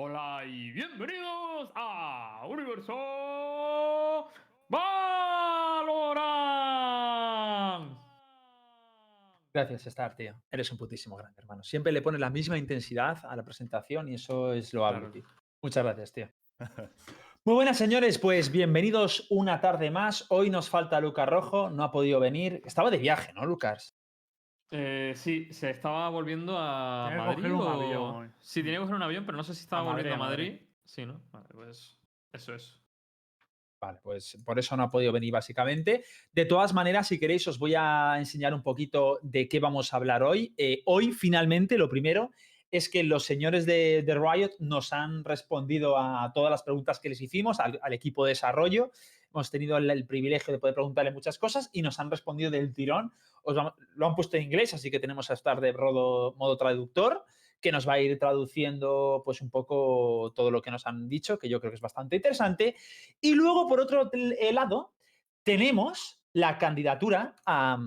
Hola y bienvenidos a Universo Valorant. Gracias, Star, tío. Eres un putísimo grande, hermano. Siempre le pones la misma intensidad a la presentación y eso es lo Claro. tío. Muchas gracias, tío. Muy buenas, señores. Pues bienvenidos una tarde más. Hoy nos falta Lucas Rojo, no ha podido venir. Estaba de viaje, ¿no, Lucas? Eh, sí, se estaba volviendo a Tiene que Madrid. coger un o- avión. Sí, tenía que coger un avión, pero no sé si estaba Madrid, volviendo a a Madrid. Madrid. Sí, ¿no? Vale, pues eso es. Vale, pues por eso no ha podido venir básicamente. De todas maneras, si queréis, os voy a enseñar un poquito de qué vamos a hablar hoy. Eh, hoy, finalmente, lo primero es que los señores de, de Riot nos han respondido a todas las preguntas que les hicimos, al, al equipo de desarrollo. Hemos tenido el, privilegio de poder preguntarle muchas cosas y nos han respondido del tirón. Os lo han puesto en inglés, así que tenemos a estar de modo traductor que nos va a ir traduciendo pues un poco todo lo que nos han dicho, que yo creo que es bastante interesante. Y luego, por otro eh, lado, tenemos la candidatura a,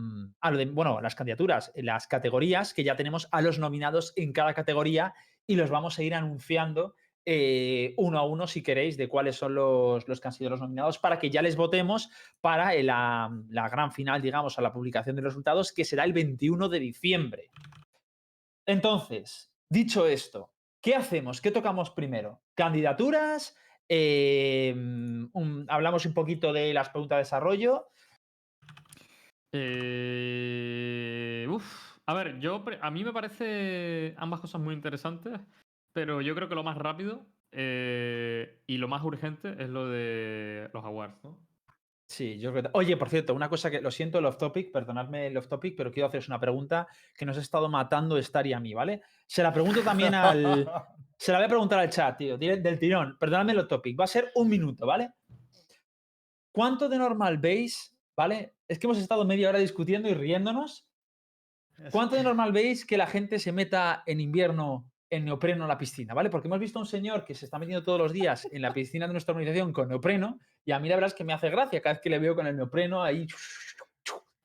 lo de, bueno, las candidaturas, las categorías, que ya tenemos a los nominados en cada categoría y los vamos a ir anunciando eh, uno a uno, si queréis, de cuáles son los, los que han sido los nominados, para que ya les votemos para la, la gran final, digamos, a la publicación de resultados, que será el 21 de diciembre. Entonces, dicho esto, ¿qué hacemos? ¿Qué tocamos primero? ¿Candidaturas? Eh, hablamos un poquito de las preguntas de desarrollo. Eh, a ver, yo a mí me parece ambas cosas muy interesantes, pero yo creo que lo más rápido eh, y lo más urgente es lo de los awards, ¿no? Sí, yo creo que... Oye, por cierto, una cosa que lo siento, el off topic, perdonadme el off topic, pero quiero haceros una pregunta que nos ha estado matando Star y a mí, ¿vale? Se la pregunto también al. Se la voy a preguntar al chat, tío, del tirón. Perdonadme el off topic, va a ser un minuto, ¿vale? ¿Cuánto de normal veis, ¿vale? Es que hemos estado media hora discutiendo y riéndonos. ¿Cuánto de normal veis que la gente se meta en invierno en neopreno en la piscina, ¿vale? Porque hemos visto a un señor que se está metiendo todos los días en la piscina de nuestra organización con neopreno y a mí la verdad es que me hace gracia cada vez que le veo con el neopreno ahí.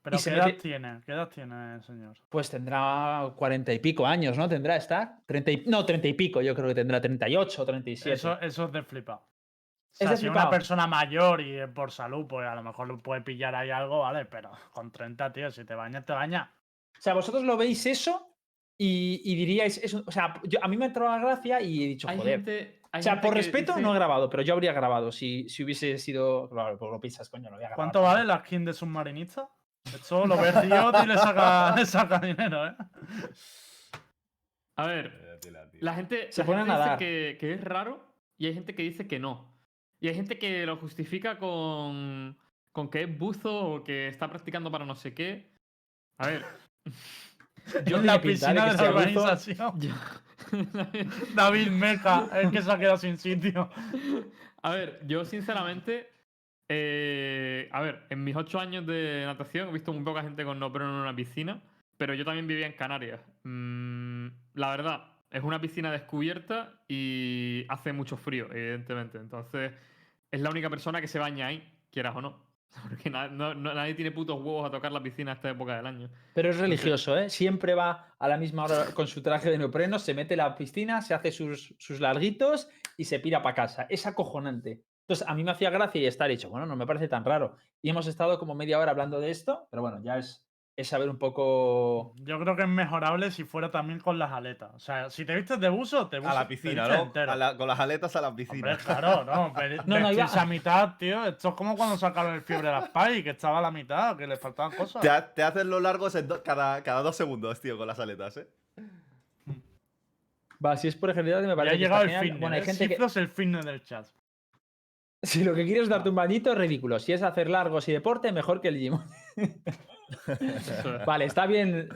Pero y ¿qué edad mete- tiene? ¿Qué edad tiene el señor? Pues tendrá cuarenta y pico años, ¿no? ¿Tendrá estar? 30 y- no, treinta y pico, yo creo que tendrá 38 o 37. Eso, eso es de flipado. O Es sea, de si una persona mayor y es por salud, pues a lo mejor le puede pillar ahí algo, ¿vale? Pero con 30, tío, si te bañas, te bañas. O sea, vosotros lo veis eso y, y diríais, eso, o sea, yo, a mí me ha entrado la gracia y he dicho, Hay joder. gente, hay O sea, gente por respeto dice- no he grabado, pero yo habría grabado si, si hubiese sido. Claro, pues lo piensas, coño, no voy a grabar. ¿Cuánto vale la skin de submarinista? Eso lo ve Riot y le saca, le saca dinero, ¿eh? A ver, la gente, Se la pone a gente dice nadar. que, que es raro y hay gente que dice que no. Y hay gente que lo justifica con, con que es buzo o que está practicando para no sé qué. A ver. Yo en la piscina de la organización. yo- David Meca, el que se ha quedado sin sitio. A ver, yo sinceramente. eh, a ver, en mis ocho años de natación he visto muy poca gente con neopreno en una piscina, pero yo también vivía en Canarias. Mm, la verdad, es una piscina descubierta y hace mucho frío, evidentemente. Entonces, es la única persona que se baña ahí, quieras o no. Porque na- no- no- nadie tiene putos huevos a tocar la piscina a esta época del año. Pero es religioso, ¿eh? Siempre va a la misma hora con su traje de neopreno, se mete en la piscina, se hace sus, sus larguitos y se pira para casa. Es acojonante. Entonces, a mí me hacía gracia y estar hecho, bueno, no me parece tan raro. Y hemos estado como media hora hablando de esto, pero bueno, ya es, es saber un poco. Yo creo que es mejorable si fuera también con las aletas. O sea, si te vistes de buzo, te A buzo- la te piscina, ¿no? A la- con las aletas a la piscina. Hombre, claro, no. ve- No, no, iba- a mitad, tío. Esto es como cuando sacaron el fiebre de las Spy, que estaba a la mitad, que le faltaban cosas. Te, ha- te hacen los largos en do- cada, cada dos segundos, tío, con las aletas, ¿eh? Va, si es por ejemplo, me Ya parece ha que llegado el fitness. Bueno, hay ¿eh? gente que. Es el fitness del chat. Si lo que quieres es darte un bañito, es ridículo. Si es hacer largos y deporte, mejor que el gym. Vale, está bien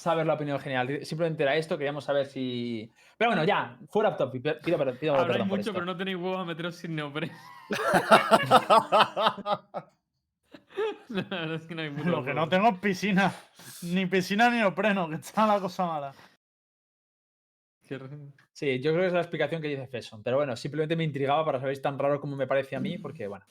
saber la opinión general. Simplemente era esto, queríamos saber si. Pero bueno, ya, fuera of topic. Pido, pido Habláis perdón mucho, esto. pero no tenéis huevos a meteros sin neopreno. La verdad es que no hay Lo que no tengo es piscina. Ni piscina ni neopreno, que está la cosa mala. Sí, yo creo que es la explicación que dice Fesson. Pero bueno, simplemente me intrigaba para saber si es tan raro como me parece a mí, porque bueno.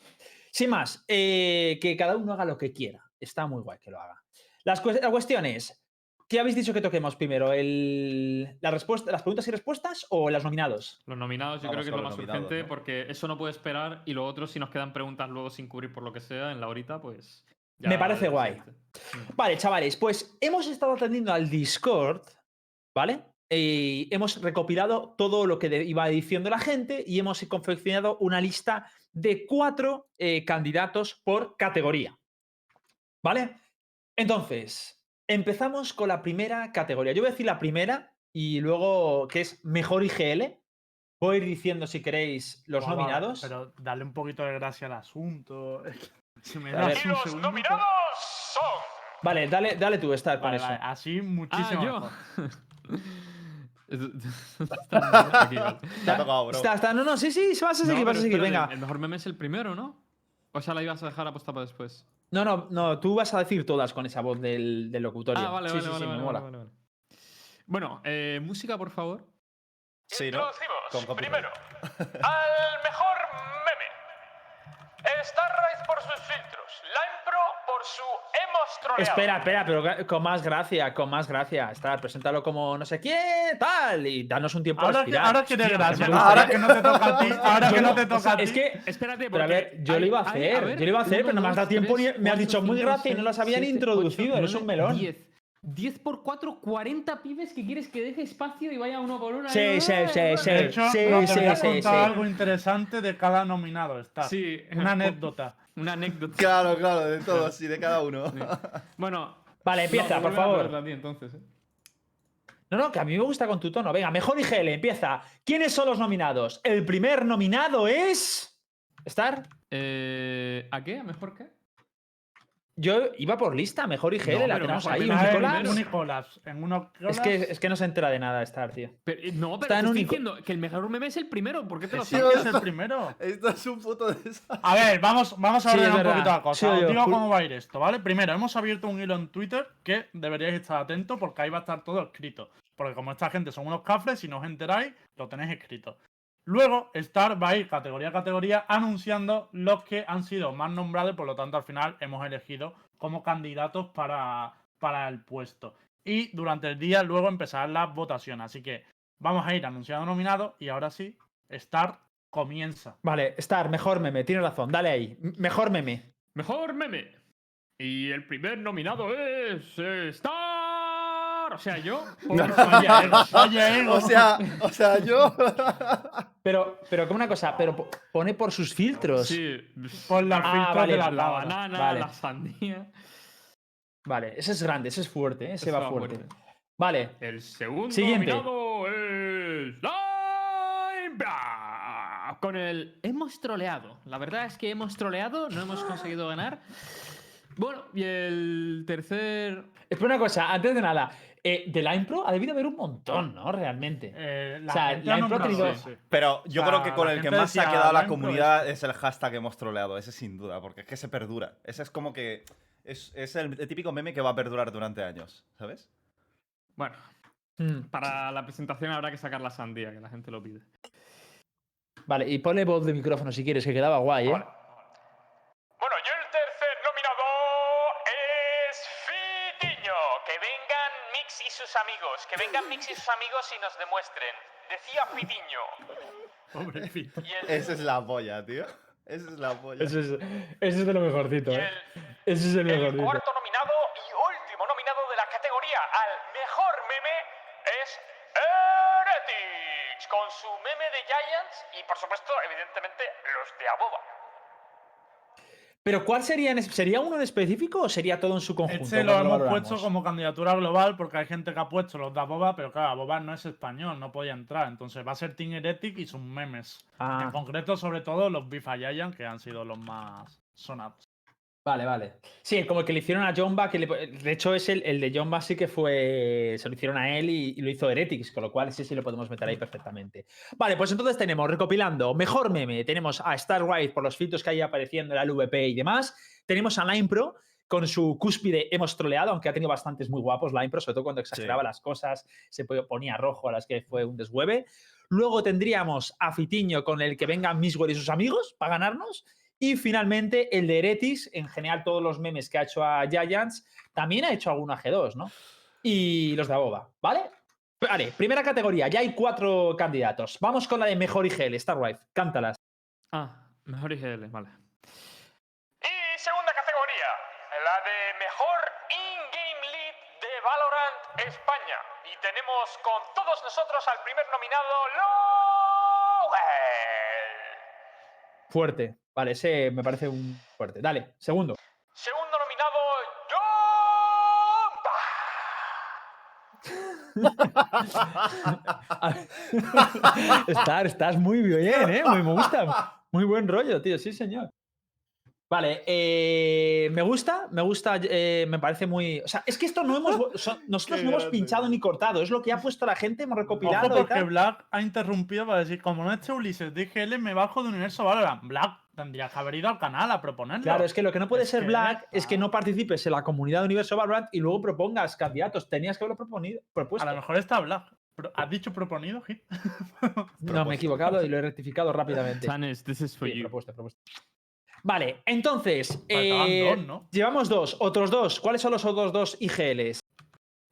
Sin más, eh, que cada uno haga lo que quiera. Está muy guay que lo haga. Las cues- la cuestión es, ¿Qué habéis dicho que toquemos primero? El, la respuesta, ¿Las preguntas y respuestas o los nominados? Los nominados yo Vamos creo que es lo más urgente ¿no? porque eso no puede esperar y lo otro, si nos quedan preguntas luego sin cubrir por lo que sea en la horita, pues... Me parece guay. siguiente. Vale, chavales, pues hemos estado atendiendo al Discord, ¿vale? Y hemos recopilado todo lo que de- iba diciendo la gente y hemos confeccionado una lista de cuatro eh, candidatos por categoría. ¿Vale? Entonces, empezamos con la primera categoría. Yo voy a decir la primera y luego, que es mejor IGL. Voy a ir diciendo, si queréis, los nominados. Pero dale un poquito de gracia al asunto. Si me das Y un los nominados son. Vale, dale, dale tú, Star, con Vale, eso. vale, así Ah, muchísimo yo. mejor. Está aquí, vale. Te ha tocado, bro. Está, no, no, sí, sí, vas a seguir, No, vas a seguir, venga. El mejor meme es el primero, ¿no? O sea, la ibas a dejar apostada para después. No, no, no, tú vas a decir todas con esa voz del, del locutorio. Ah, vale, Sí, vale, sí, vale, sí, me vale, mola. vale, vale. Bueno, eh, música, por favor. Sí, ¿no? Introducimos primero al mejor. Starrise por sus filtros. Lime Pro por su hemos troleado. Espera, espera, pero con más gracia, con más gracia. Estar, preséntalo como no sé qué, tal, y danos un tiempo a Ahora, que, respirar. ahora quiere gracia. Ahora que no te toca a ti. Ahora Yo que no no, te o toca sea, a ti. es que, Espérate, pero a ver, yo hay- lo iba a hay- hacer, ver, yo lo iba a hacer, uno, pero no me has dado tiempo ni- me has dicho muy gracia y no las habían introducido, ocho, eres un melón. 10. 10 por 4, 40 pibes que quieres que deje espacio y vaya uno por uno. Sí, sí, sí, sí. de hecho, sí, no, te sí, voy a sí, contar algo interesante de cada nominado. Está. Sí. Una anécdota. Una anécdota. Claro, claro, de todos, sí, de cada uno. Sí. Bueno. Vale, empieza, no, por favor. a ti, entonces, ¿eh? No, no, que a mí me gusta con tu tono. Venga, mejor IGL, empieza. ¿Quiénes son los nominados? El primer nominado es. ¿Star? Eh, ¿A qué? ¿A mejor qué? Yo iba por lista, mejor IGL, No, la tenemos ahí. un Nicolás. Es que, es que no se entera de nada Star, tío. Pero, eh, no, pero Está te en estoy diciendo que el mejor meme es el primero. ¿Por qué te lo Sí, sabes? es el primero. Esto es un puto desastre. A ver, vamos, vamos a Sí, ordenar un poquito la cosa. Sí, Os digo cómo va a ir esto, ¿vale? Primero, hemos abierto un hilo en Twitter que deberíais estar atentos porque ahí va a estar todo escrito. Porque como esta gente son unos cafres, si no os enteráis, lo tenéis escrito. Luego, Star va a ir categoría a categoría anunciando los que han sido más nombrados, por lo tanto, al final hemos elegido como candidatos para, para el puesto. Y durante el día luego empezarán las votaciones. Así que vamos a ir anunciando nominados y ahora sí, Star comienza. Vale, Star, mejor meme, tienes razón, dale ahí. M- Mejor meme. Mejor meme. Y el primer nominado es. eh, Star. O sea, yo. Ego, oye, Ego. O sea, o sea, yo. Pero, pero como una cosa, pero po- pone por sus filtros. Sí. Por la Ah, filtros vale, de la, La banana, Vale. la sandía. Vale, ese es grande, ese es fuerte, ¿eh? ese Eso va fuerte. Vale, El segundo Siguiente. es. Con el. Hemos troleado. La verdad es que hemos troleado, no hemos conseguido ganar. Bueno, y el tercer. espera una cosa, antes de nada. eh, de la Impro ha debido haber un montón, ¿no? Realmente. Eh, la O sea, ha impro ha nombrado- tenido- sí, sí. Pero yo O sea, creo que con el que más se ha quedado la "Lime Pro comunidad es el hashtag hemos troleado. Ese sin duda, porque es que se perdura. Ese es como que. Es, es el, el típico meme que va a perdurar durante años, ¿sabes? Bueno, Mm, para la presentación habrá que sacar la sandía, que la gente lo pide. Vale, y ponle voz de micrófono si quieres, que quedaba guay, ¿eh? Vale. Sus amigos y nos demuestren. Decía. Y el, Esa es la polla, tío. Esa es la polla. Ese es, ese es de lo mejorcito, ¿eh? el- Ese es el el mejorcito. cuarto nominado y último nominado de la categoría al mejor meme es Heretics. Con su meme de Giants y, por supuesto, evidentemente, los de Aboba. Pero ¿cuál sería? en ¿Sería uno en específico o sería todo en su conjunto? Este lo ¿Cómo hemos valoramos? puesto como candidatura global porque hay gente que ha puesto los de Aboba, pero claro, Aboba no es español, no podía entrar. Entonces va a ser Team Heretic y sus memes. En Ah, concreto, sobre todo los Bifa Giant, que han sido los más sonados. Vale, vale. Sí, como el que le hicieron a Jomba, que le- de hecho es el, el de Jomba sí que fue, se lo hicieron a él y, y lo hizo Heretics, con lo cual sí, sí lo podemos meter ahí perfectamente. Vale, pues entonces tenemos, recopilando, mejor meme, tenemos a Star Wide por los filtros que hay apareciendo en la LVP y demás, tenemos a Line Pro con su cúspide hemos troleado, aunque ha tenido bastantes muy guapos Line Pro, sobre todo cuando exageraba las cosas, se po- ponía rojo a las que fue un deshueve. Luego tendríamos a Fitiño con el que vengan Miswell y sus amigos para ganarnos. Y finalmente el de Heretics, en general todos los memes que ha hecho a Giants, también ha hecho alguno a G2, ¿no? y los de Aboba, ¿vale? Vale, primera categoría, ya hay cuatro candidatos. Vamos con la de mejor IGL, Starwife, cántalas. Ah, mejor IGL, vale. Y segunda categoría, la de mejor in-game lead de Valorant España. Y tenemos con todos nosotros al primer nominado, Lowell. Fuerte, vale, ese me parece un fuerte. Dale, segundo. Segundo nominado, Jomba. Star, estás muy bien, ¿eh? Muy, me gusta. Muy buen rollo, tío, sí, señor. Vale, eh, me gusta, me gusta, eh, me parece muy. O sea, es que esto no hemos. nosotros no hemos pinchado ni cortado, es lo que ha puesto la gente, hemos recopilado. Ojo y porque tal. Black ha interrumpido para decir, como no esté Ulises de IGL, me bajo de Universo Valorant. Black tendría que haber ido al canal a proponerlo. Claro, es que lo que no puede Es ser que- Black es que no participes en la comunidad de Universo Valorant y luego propongas candidatos. Tenías que haberlo proponido, propuesto. A lo mejor está Black. ¿Has dicho proponido, Gil? No, me he equivocado y lo he rectificado rápidamente. Tanes, this is for Sí, you. propuesto, propuesto. Vale, entonces. Faltaban eh, dos, ¿no? Llevamos dos, otros dos. ¿Cuáles son los otros dos IGLs?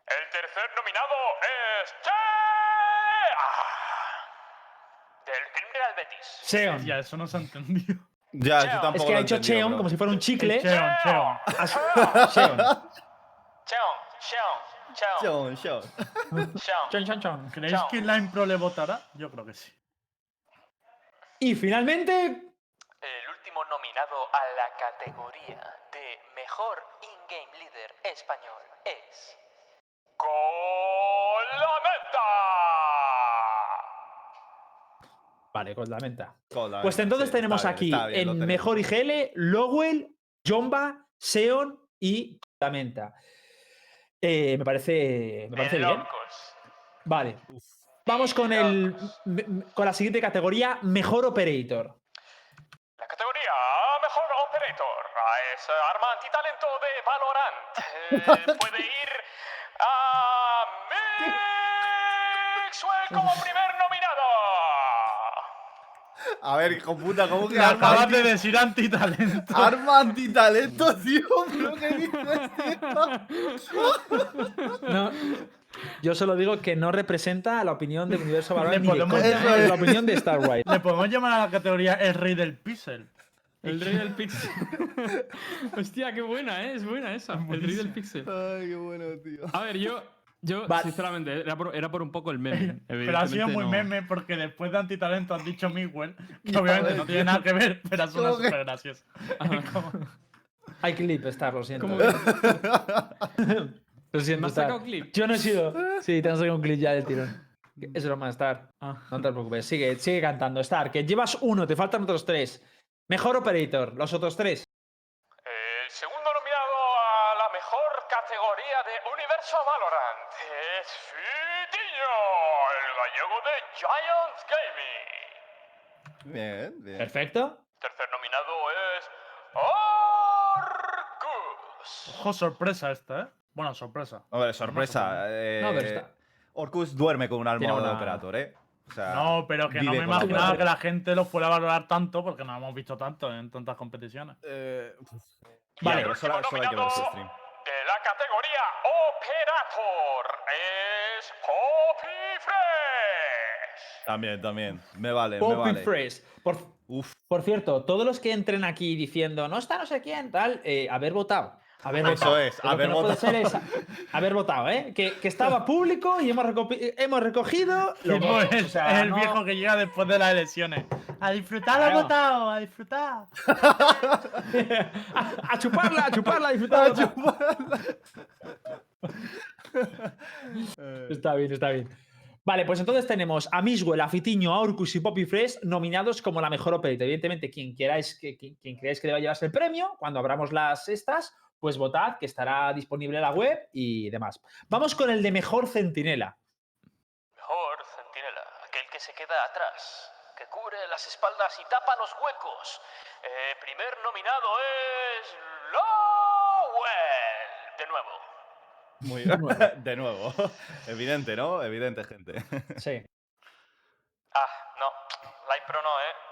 El tercer nominado es Che. Ah, del Criminal Betis. Seon. Ya, eso no se ha entendido. Ya, Cheon. yo tampoco Es que lo ha he dicho Cheon bro. como si fuera un chicle. Cheon, Cheon. Cheon, Cheon, Cheon, Cheon, Cheon. Cheon. Chon, chon. ¿Creéis que Line Pro le votará? Yo creo que sí. Y finalmente, Nominado a la categoría de mejor in-game leader español es. ¡Colamenta! Vale, con la menta. Con la Pues entonces sí, tenemos bien, aquí bien, en tenemos. mejor IGL, Lowell, Jomba, Seon y la menta. Eh, me parece, me parece bien. Vale. Vamos con el con la siguiente categoría, mejor operator. Operator es arma antitalento de Valorant. Eh, puede ir a Mixwell como primer nominado. A ver, hijo puta, ¿cómo que arma, acabas anti- de decir antitalento. arma antitalento, tío? ¿Pero qué dices, tío? No, yo solo digo que no representa la opinión del universo Valorant ni de podemos- coña, Eso ¿eh? es. la opinión de Star Wars. Le podemos llamar a la categoría el rey del pixel. El rey del pixel. Hostia, qué buena, ¿eh? Es buena esa. El rey del pixel. Ay, qué bueno, tío. A ver, yo, yo sinceramente, era por, era por un poco el meme. Pero ha sido muy no. meme porque después de antitalento has dicho Miguel, que obviamente no tiene nada que ver, pero ¿Cómo que? súper gracioso. Ajá. Hay clip, Star, lo siento. ¿Cómo que- Lo siento, ¿Me has sacado clip? Yo no he sido. Sí, te han sacado un clip ya del tirón. Es broma, Star. Ah. No te preocupes. Sigue, sigue cantando, Star. Que llevas uno, te faltan otros tres. Mejor operator, los otros tres. El segundo nominado a la mejor categoría de Universo Valorant es Fitiño, el gallego de Giants Gaming. Bien, bien. Perfecto. Tercer nominado es Arcus. Ojo, sorpresa esta, ¿eh? Bueno, sorpresa. Hombre, sorpresa. eh, No, pero está- Orcus duerme con un almohado de operator, ¿eh? O sea, No, pero que no me imaginaba que la gente lo fuera a valorar tanto porque no lo hemos visto tanto en tantas competiciones. Eh, vale, pero solo, último solo hay que ver su stream. De la categoría Operator es Poppy Fresh. También, también. Me vale, me Poppy vale. Fresh. Por, Uf. por cierto, todos los que entren aquí diciendo no está no sé quién, tal, eh, haber votado. Haber Eso votado. es, lo haber que no puede votado. ser es haber votado, ¿eh? Que, que estaba público y hemos, recogido. es, o sea, es el no- viejo que llega después de las elecciones. A disfrutar lo votado, a disfrutar. a, a chuparla, a chuparla, a disfrutar. Está bien, está bien. Vale, pues entonces tenemos a Miswell, a Fitiño, a Orcus y Poppy Fresh nominados como la mejor operator. Evidentemente, quien queráis que, quien, quien creáis que deba llevarse el premio, cuando abramos las estas, pues votad, que estará disponible en la web y demás. Vamos con el de mejor centinela. Mejor centinela, aquel que se queda atrás, que cubre las espaldas y tapa los huecos. Eh, primer nominado es Lowell. De nuevo. Muy De nuevo. Evidente, ¿no? Evidente, gente. Sí. Ah, no. La impro no, ¿eh?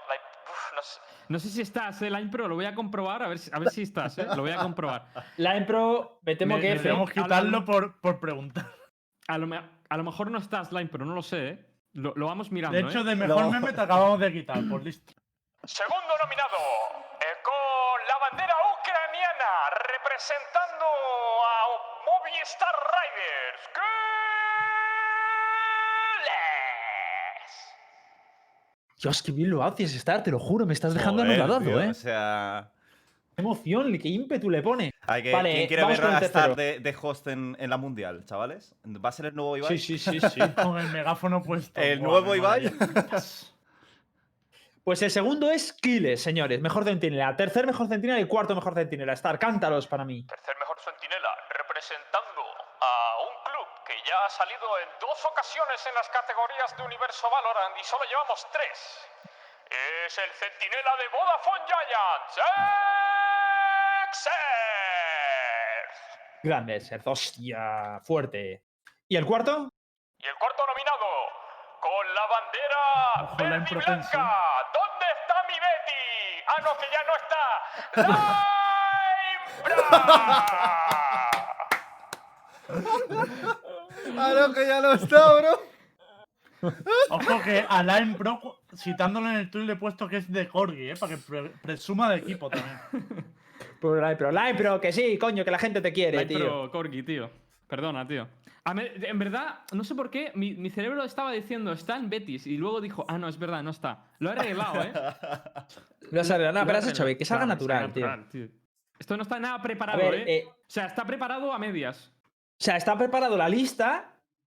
No sé. No sé si estás, eh, Line Pro, lo voy a comprobar, a ver si, a ver si estás, eh. Lo voy a comprobar. La Impro, me temo Me- que. Debemos al- quitarlo por, por preguntar. A lo, a lo mejor no estás Line Pro, no lo sé, eh. Lo, lo vamos mirando, De hecho, eh. de mejor No. meme te acabamos de quitar, por listo. Segundo nominado, eh, con la bandera ucraniana representando a Movistar Riders. Dios, qué bien lo haces, Star, te lo juro, me estás dejando Joder, anonadado, tío, ¿eh? O sea. Qué emoción, qué ímpetu le pone. hay que- Vale, ¿Quién quiere vamos ver a Star de, de host en, en la mundial, chavales? ¿Va a ser el nuevo Ibai? Sí, sí, sí, sí. Con el megáfono puesto. ¿El Buah, nuevo Ibai? Pues el segundo es Kiles, señores. Mejor centinela. Tercer mejor centinela y cuarto mejor centinela. Star, cántalos para mí. Tercer mejor centinela, representando ya ha salido en dos ocasiones en las categorías de Universo Valorant y solo llevamos tres. Es el centinela de Vodafone Giants, Exer. Grande, ser. Hostia, fuerte. ¿Y el cuarto? Y el cuarto nominado, con la bandera Ojo, la verde y blanca. ¿Dónde está mi Betty? Ah, no, que ya no está. ¡Ah, no, que ya no está, bro! Ojo que a Line Pro, citándolo en el tweet, le he puesto que es de Corgi, ¿eh? Para que pre- presuma de equipo también. Pues la Pro, Pro, que sí, coño, que la gente te quiere, Line tío. Pro, Corgi, tío. Perdona, tío. A me- en verdad, no sé por qué, mi, mi cerebro estaba diciendo, está en Betis, y luego dijo, ah, no, es verdad, no está. Lo he arreglado, ¿eh? Lo has arreglado. Nada, Lo pero has hecho bien, que salga natural, tío. natural, tío. Esto no está nada preparado, ver, ¿eh? eh, O sea, está preparado a medias. O sea, está preparado la lista,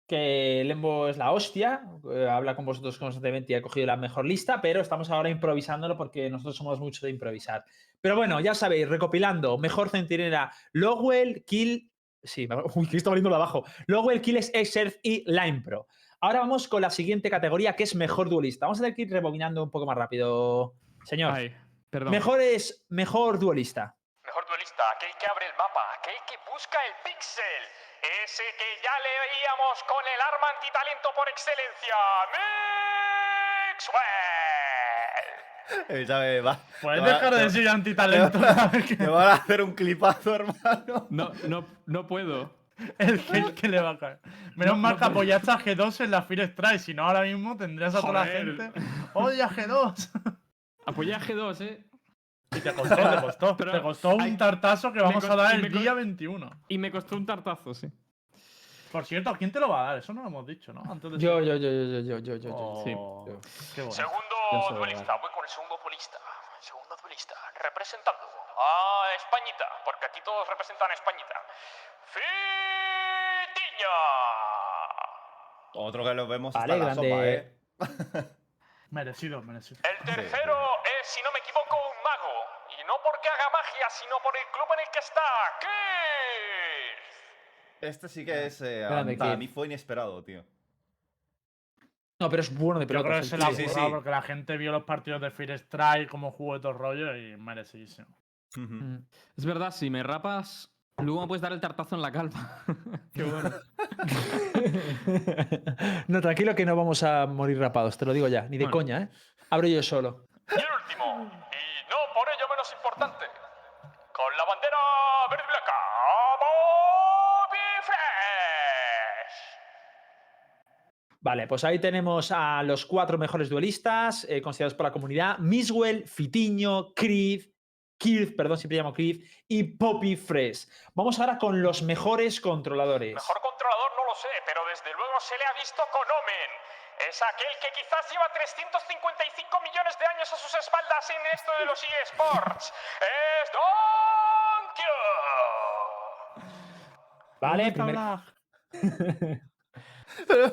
que Lembo es la hostia, eh, habla con vosotros constantemente y ha cogido la mejor lista, pero estamos ahora improvisándolo porque nosotros somos mucho de improvisar. Pero bueno, ya sabéis, recopilando, mejor centinela, Lowell, Kill... Sí, me- uy, que está valiendo abajo. Lowell, Kills, Exerf y Line Pro. Ahora vamos con la siguiente categoría, que es mejor duelista. Vamos a tener que ir rebobinando un poco más rápido, señor. Ay, perdón. Mejor es mejor duelista. Mejor duelista, aquel que abre el mapa, aquel que busca el pixel, ese que ya leíamos con el arma antitalento por excelencia, Mixwell. Me va. Puedes te va- dejar de decir antitalento. Te van a hacer un clipazo, hermano. No, no, no puedo. el hate que le va a caer. Menos mal que apoyaste a G2 en la Fire Strike, si no ahora mismo tendrías a toda la Joder. gente. ¡Oye, a G2! Apoyé a G2, ¿eh? Y te costó, te costó. Pero te costó hay- un tartazo que vamos a dar el día 21. Y me costó un tartazo, sí. Por cierto, ¿a quién te lo va a dar? Eso no lo hemos dicho, ¿no? Antes de Yo, yo, yo, yo, yo, yo, yo, yo. Oh, sí. Qué bueno. Segundo duelista, voy con el segundo duelista. Segundo duelista, representando a Españita, porque aquí todos representan a Españita. Fitiña. Otro que lo vemos Vale, hasta en la sopa, grande. ¿eh? Merecido, merecido. El tercero es, si no me equivoco, un mago. Y no porque haga magia, sino por el club en el que está. Keith. Este sí que es. eh, Grande, para Kid. mí fue inesperado, tío. No, pero es bueno de Yo creo que se la Sí, porque la gente vio los partidos de Fire Strike, como jugó todo rollo y merecidísimo. Mm. Es verdad, si me rapas, luego me puedes dar el tartazo en la calva. Qué bueno. no, tranquilo que no vamos a morir rapados, te lo digo ya, ni de Bueno. coña, ¿eh? Abro yo solo. Y el último, y no por ello menos importante, con la bandera verde y blanca, Bobby Fresh. Vale, pues ahí tenemos a los cuatro mejores duelistas eh, considerados por la comunidad: Miswell, Fitiño, Creed, Kirth, perdón, siempre llamo Creed, y Poppy Fresh. Vamos ahora con los mejores controladores. Mejor controlador no lo sé, pero desde luego se le ha visto con Omen. Es aquel que quizás lleva 355 millones de años a sus espaldas en esto de los eSports. Es Donkey. Vale, ¿Dónde está primer-?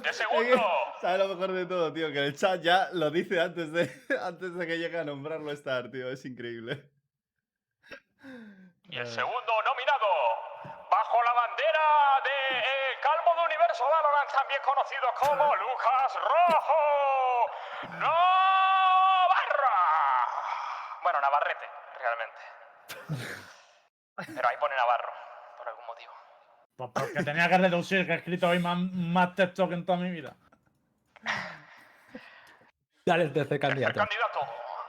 De segundo. ¿Sabes lo mejor de todo, tío? Que el chat ya lo dice antes de, antes de que llegue a nombrarlo Star, tío. Es increíble. Y el segundo nominado, bajo la bandera de El Calvo de Universo Valorant, también conocido como Lucas Rojo Navarra. Bueno, Navarrete, realmente. Pero ahí pone Navarro, por algún motivo. Pues porque tenía que reducir, que he escrito hoy más, más texto que en toda mi vida. Dale el tercer Tercer candidato. candidato,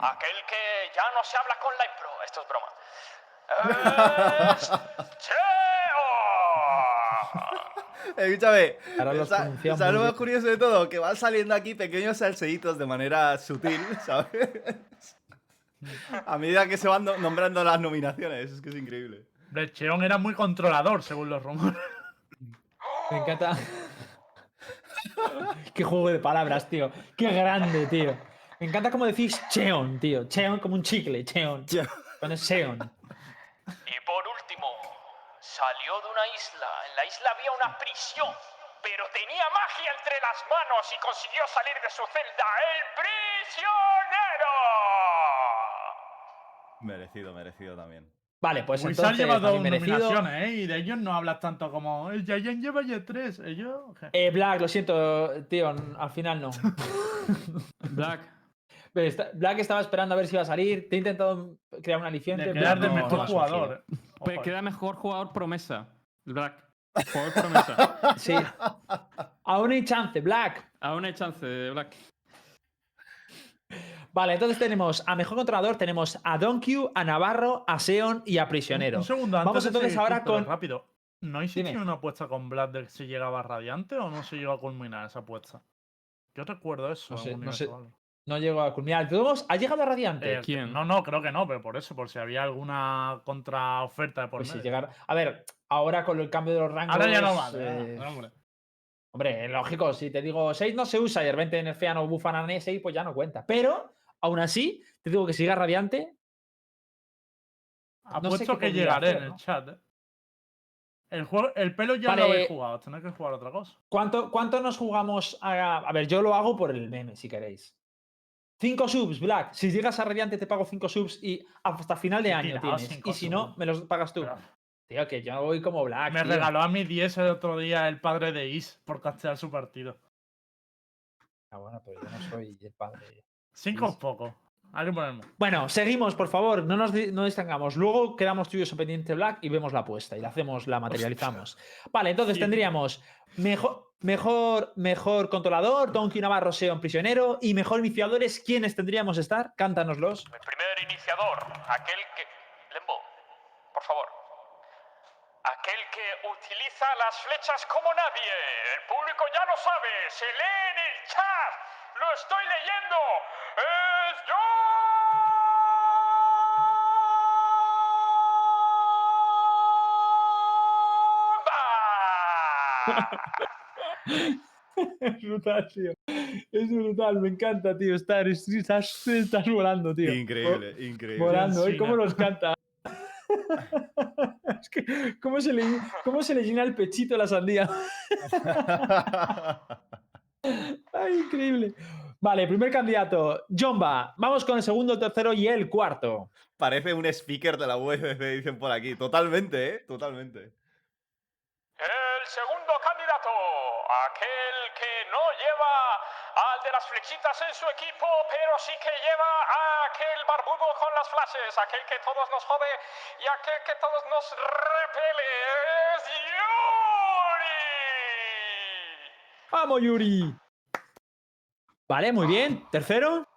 aquel que ya no se habla con la impro. Esto es broma. Escúchame, ¿sabes lo más curioso de todo? Que van saliendo aquí pequeños salseitos de manera sutil, ¿sabes? A medida que se van no- nombrando las nominaciones, es que es increíble. Hombre, Cheon era muy controlador, según los rumores. Me encanta. Qué juego de palabras, tío. Qué grande, tío. Me encanta cómo decís Cheon, tío. Cheon como un chicle, Cheon. Cuando es Cheon. Y por último, salió de una isla. En la isla había una prisión, pero tenía magia entre las manos y consiguió salir de su celda. ¡El prisionero! Merecido, merecido también. Vale, pues Wizard entonces, lleva dos merecido. nominaciones, ¿eh? Y de ellos no hablas tanto como. El Yayan lleva ya tres. Ellos. Eh, Black, lo siento, tío, al final no. Black. Black estaba esperando a ver si iba a salir. Te he intentado crear un aliciente. De pero quedar de no- mejor no jugador. Pues queda mejor jugador promesa. Black. Jugador promesa. Sí. Aún hay chance, Black. Aún hay chance Black. Vale, entonces tenemos a mejor controlador, tenemos a Donkey, a Navarro, a Seon y a Prisionero. Un segundo, antes Vamos entonces ahora con. Rápido. ¿No hiciste una apuesta con Vlad de si llegaba radiante o no se llegó a culminar esa apuesta? Yo recuerdo eso. No en sé, un no sé. No llego a culminar. Modos, ¿Ha llegado a Radiante? Eh, ¿Quién? No, no, creo que no, pero por eso, por si había alguna contraoferta de por Pues llegar. A ver, ahora con el cambio de los rangos. Ahora ya no vale. eh, hombre. Hombre, lógico, si te digo 6 no se usa y de repente nerfean o bufan a 6, pues ya no cuenta. Pero, aún así, te digo que siga Radiante. no sé Apuesto qué que llegaré hacer, en el ¿no? chat. ¿eh? El, juego, el pelo ya Vale. lo habéis jugado, tenéis que jugar otra cosa. ¿Cuánto, cuánto nos jugamos a.? A ver, yo lo hago por el meme, si queréis. 5 subs, Black. Si llegas a Radiante, te pago 5 subs y hasta final de año tienes. cinco Y si no, me los pagas tú. Pero Tío, que yo voy como Black. me tío. regaló a mi 10 el otro día el padre de Is por castear su partido. Ah, bueno, pero yo no soy el padre. Cinco es poco. Hay que ponerlo. Bueno, seguimos, por favor, no nos no distrangamos. Luego quedamos tú y yo pendiente Black y vemos la apuesta y la hacemos, la materializamos. Vale, entonces Sí. tendríamos mejor, mejor, mejor controlador, Donkey Navarro, Seon Prisionero y mejor iniciadores. ¿Quiénes tendríamos que estar? Cántanoslos. El primer iniciador, aquel que... Lembo, por favor. Aquel que utiliza las flechas como nadie. El público ya lo sabe. Se lee en el chat. Lo estoy leyendo. Es Yomba. Es brutal, tío. Es brutal, me encanta, tío. Estar, estás, estás volando, tío. Increíble, increíble. Volando, ¿eh? ¿Cómo nos canta? es que, ¿cómo se, le, ¿cómo se le llena el pechito a la sandía? Ay, increíble. Vale, primer candidato, Jomba. Vamos con el segundo, el tercero y el cuarto. Parece un speaker de la UFC, dicen por aquí. Totalmente, ¿eh? Totalmente. El segundo candidato, aquel que no lleva al de las flechitas en su equipo, pero sí que lleva a aquel barbudo con las flashes, aquel que todos nos jode y aquel que todos nos repele. Es Yuri. ¡Vamos, Yuri! Vale, muy bien. Tercero.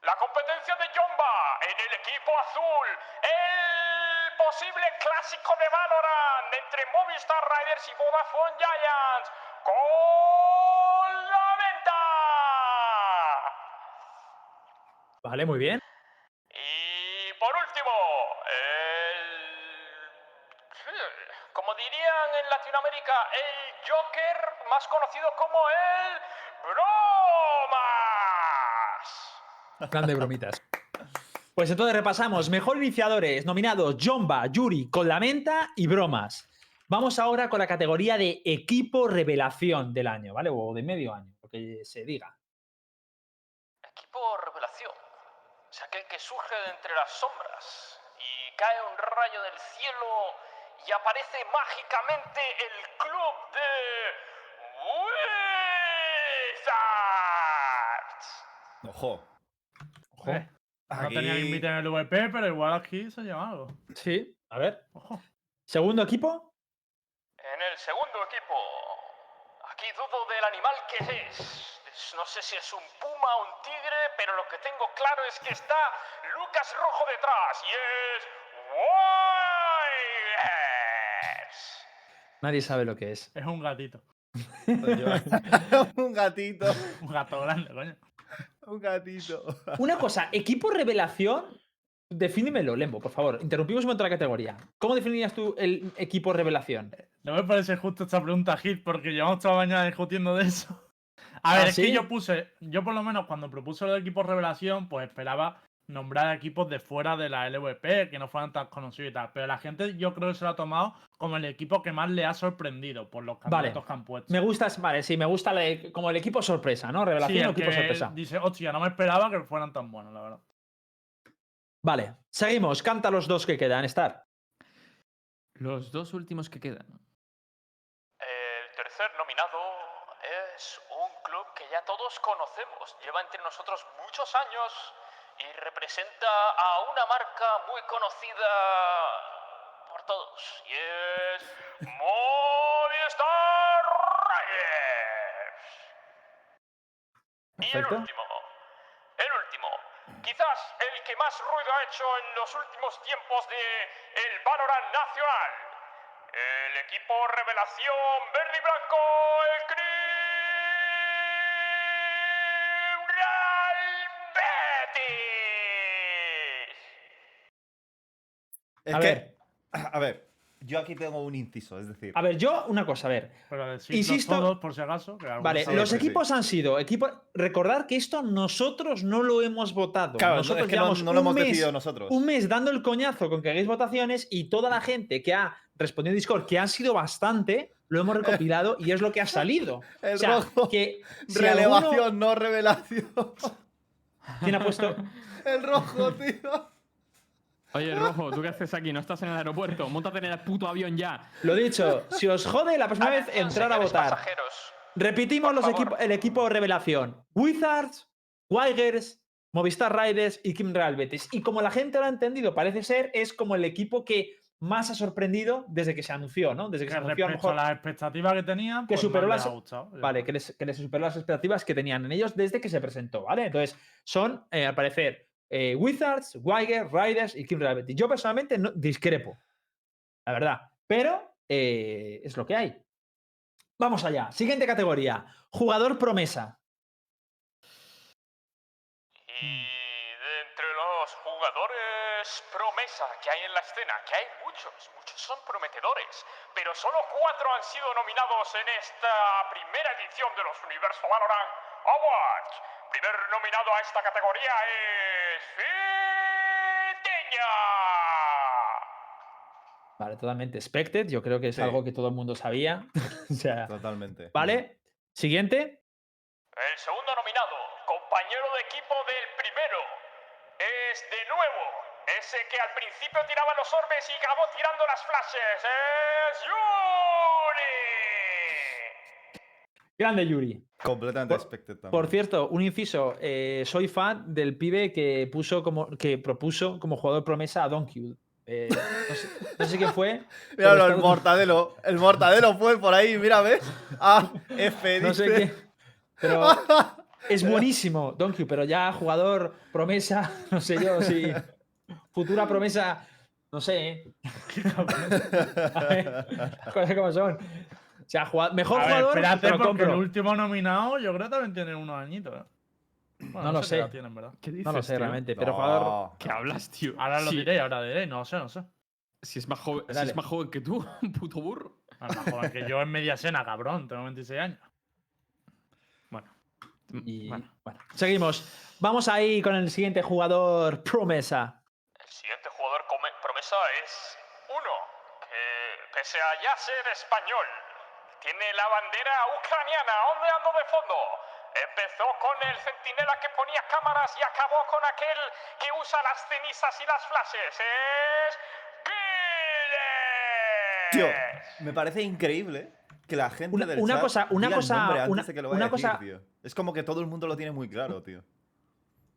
La competencia de Jomba en el equipo azul. El posible clásico de Valorant entre Movistar Riders y Vodafone Giants. ¡Con la venta! Vale, muy bien. Y por último, el... Como dirían en Latinoamérica, el Joker más conocido como el Bromas. Grande bromitas. Pues entonces repasamos. Mejor iniciadores nominados Jomba, Yuri, Con la Menta y Bromas. Vamos ahora con la categoría de equipo revelación del año, ¿vale? O de medio año, lo que se diga. Equipo revelación. Es aquel que surge de entre las sombras y cae un rayo del cielo y aparece mágicamente el club de Wizards. Ojo. Ojo. Eh, No tenía que Aquí- invitar en el VP, pero igual aquí se lleva algo. Sí, a ver. Ojo. Segundo equipo. En el segundo equipo, aquí dudo del animal que es, de No sé si es un puma o un tigre, pero lo que tengo claro es que está Lucas Rojo detrás y es Wilders. Nadie sabe lo que es. Es un gatito. un gatito. Un gato grande, coño. Un gatito. Una cosa, equipo revelación. Defínemelo, Lembo, por favor. Interrumpimos en otra categoría. ¿Cómo definirías tú el equipo revelación? No me parece justo esta pregunta, Hit, porque llevamos toda la mañana discutiendo de eso. A ver, ¿Ah, es sí? que yo puse, yo por lo menos cuando propuse los equipos revelación, pues esperaba nombrar equipos de fuera de la LVP, que no fueran tan conocidos y tal. Pero la gente yo creo que se lo ha tomado como el equipo que más le ha sorprendido por los Vale. candidatos que han puesto. Me gusta, vale, sí, me gusta la- como el equipo sorpresa, ¿no? Revelación Sí, o equipo que sorpresa. dice, hostia, no me esperaba que fueran tan buenos, la verdad. Vale, seguimos. Canta los dos que quedan, Star. Los dos últimos que quedan. El tercer nominado es un club que ya todos conocemos. Lleva entre nosotros muchos años y representa a una marca muy conocida por todos. Y es Movistar Riders. Y el último, el último, quizás el que más ruido ha hecho en los últimos tiempos de el Valorant Nacional. El equipo revelación verde y blanco, el Criminal Es A que, ver. a ver, yo aquí tengo un inciso, es decir, A ver, yo una cosa, a ver. Pero Insisto- todos, por si acaso. que Vale, los sí, sí. equipos han sido equipos. Recordar que esto nosotros no lo hemos votado. claro, no- nosotros es que no, llevamos no lo hemos mes- decidido nosotros. un mes dando el coñazo con que hagáis votaciones y toda la gente que ha respondido en Discord, que han sido bastante, lo hemos recopilado y es lo que ha salido. El o sea, rojo. que si Relevación, alguno- no revelación. ¿Quién ha puesto? El rojo, tío. Oye, Rojo, ¿tú qué haces aquí? ¿No estás en el aeropuerto? Móntate en el puto avión ya. Lo dicho, si os jode la próxima vez entrar a votar. pasajeros. Repetimos los favor. equipos, el equipo revelación. Wizards, Wigers, Movistar Riders y Kim Real Betis. Y como la gente lo ha entendido, parece ser, es como el equipo que más ha sorprendido desde que se anunció, ¿no? Desde que Que se anunció a lo respecto a mejor. las expectativas que tenían, Que pues superó las- gustado. Vale, que les, que les superó las expectativas que tenían en ellos desde que se presentó, ¿vale? Entonces, son, eh, al parecer, eh, Wizards, Wigers, Riders y Kim Real Betis. Yo personalmente no, discrepo, la verdad. Pero eh, es lo que hay. Vamos allá. Siguiente categoría. Jugador promesa. Y de entre los jugadores promesa que hay en la escena, que hay muchos, muchos son prometedores, pero solo cuatro han sido nominados en esta primera edición de los Universo Valorant Awards. Primer nominado a esta categoría es Fitiña. Vale, totalmente expected. Yo creo que es Sí. algo que todo el mundo sabía. o sea, Totalmente. vale. Siguiente. El segundo nominado, compañero de equipo del primero, es de nuevo ese que al principio tiraba los orbes y acabó tirando las flashes. Es Yuri. Grande Yuri. Completamente Por- expected también. Por cierto, un inciso. eh, soy fan del pibe que puso como que propuso como jugador promesa a Donkey. Eh, no, sé, no sé quién fue. Míralo, el mortadelo. El mortadelo fue por ahí, mira, ¿ves? Ah, F, No sé quién. Pero es buenísimo, Donkey, pero ya jugador promesa, no sé yo, si futura promesa, no sé, ¿eh? A ver, las cosas como son. O sea, mejor A ver, jugador, espérate, pero porque el compro. último nominado, yo creo que también tiene unos añitos. ¿eh? Bueno, No lo sé sé. tienen, ¿verdad? ¿Qué dices, No lo sé tío? realmente, pero jugador. No, ¿Qué hablas, tío? Ahora lo Si- diré, ahora diré, no sé, no sé. Si es más joven, si es más joven que tú, puto burro. A lo mejor que yo en media cena, cabrón, tengo 26 años. Bueno. Y, Bueno. bueno, seguimos. Vamos ahí con el siguiente jugador promesa. El siguiente jugador promesa es uno que, pese a ya ser español, tiene la bandera ucraniana ondeando de fondo. Empezó con el centinela que ponía cámaras y acabó con aquel que usa las cenizas y las flashes. Es. Tío, me parece increíble que la gente Una- del una chat cosa- una cosa- una- de que lo una vaya a decir, cosa- tío. Es como que todo el mundo lo tiene muy claro, tío.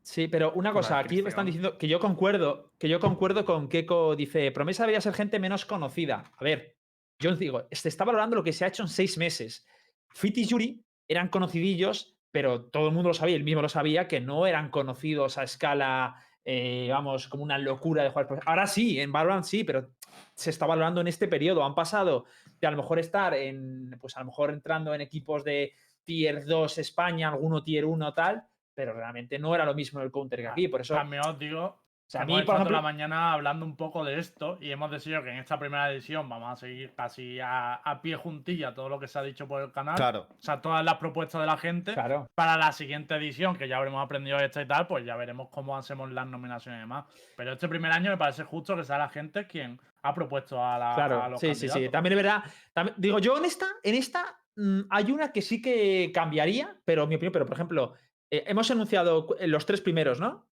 Sí, pero una cosa, aquí me están diciendo que yo concuerdo, que yo concuerdo con Keiko, dice, promesa debería ser gente menos conocida. A ver, yo os digo, se está valorando lo que se ha hecho en seis meses. Fit y Yuri eran conocidillos pero todo el mundo lo sabía, él mismo lo sabía, que no eran conocidos a escala, eh, vamos, como una locura de jugadores. Ahora sí, en Valorant sí, pero se está valorando en este periodo. Han pasado de a lo mejor estar en, pues a lo mejor entrando en equipos de tier 2 España, alguno tier 1 tal, pero realmente no era lo mismo el counter que aquí. Por eso, También os digo, o sea, a hemos mí, por ejemplo, la mañana hablando un poco de esto y hemos decidido que en esta primera edición vamos a seguir casi a, a pie juntilla todo lo que se ha dicho por el canal. Claro. O sea, todas las propuestas de la gente. claro. Para la siguiente edición, que ya habremos aprendido esta y tal, pues ya veremos cómo hacemos las nominaciones y demás. Pero este primer año me parece justo que sea la gente quien ha propuesto a, la, a Claro, los sí, sí, sí. También es verdad. también- digo, yo en esta, en esta mm, hay una que sí que cambiaría, pero mi opinión, pero por ejemplo, eh, hemos anunciado los tres primeros, ¿no?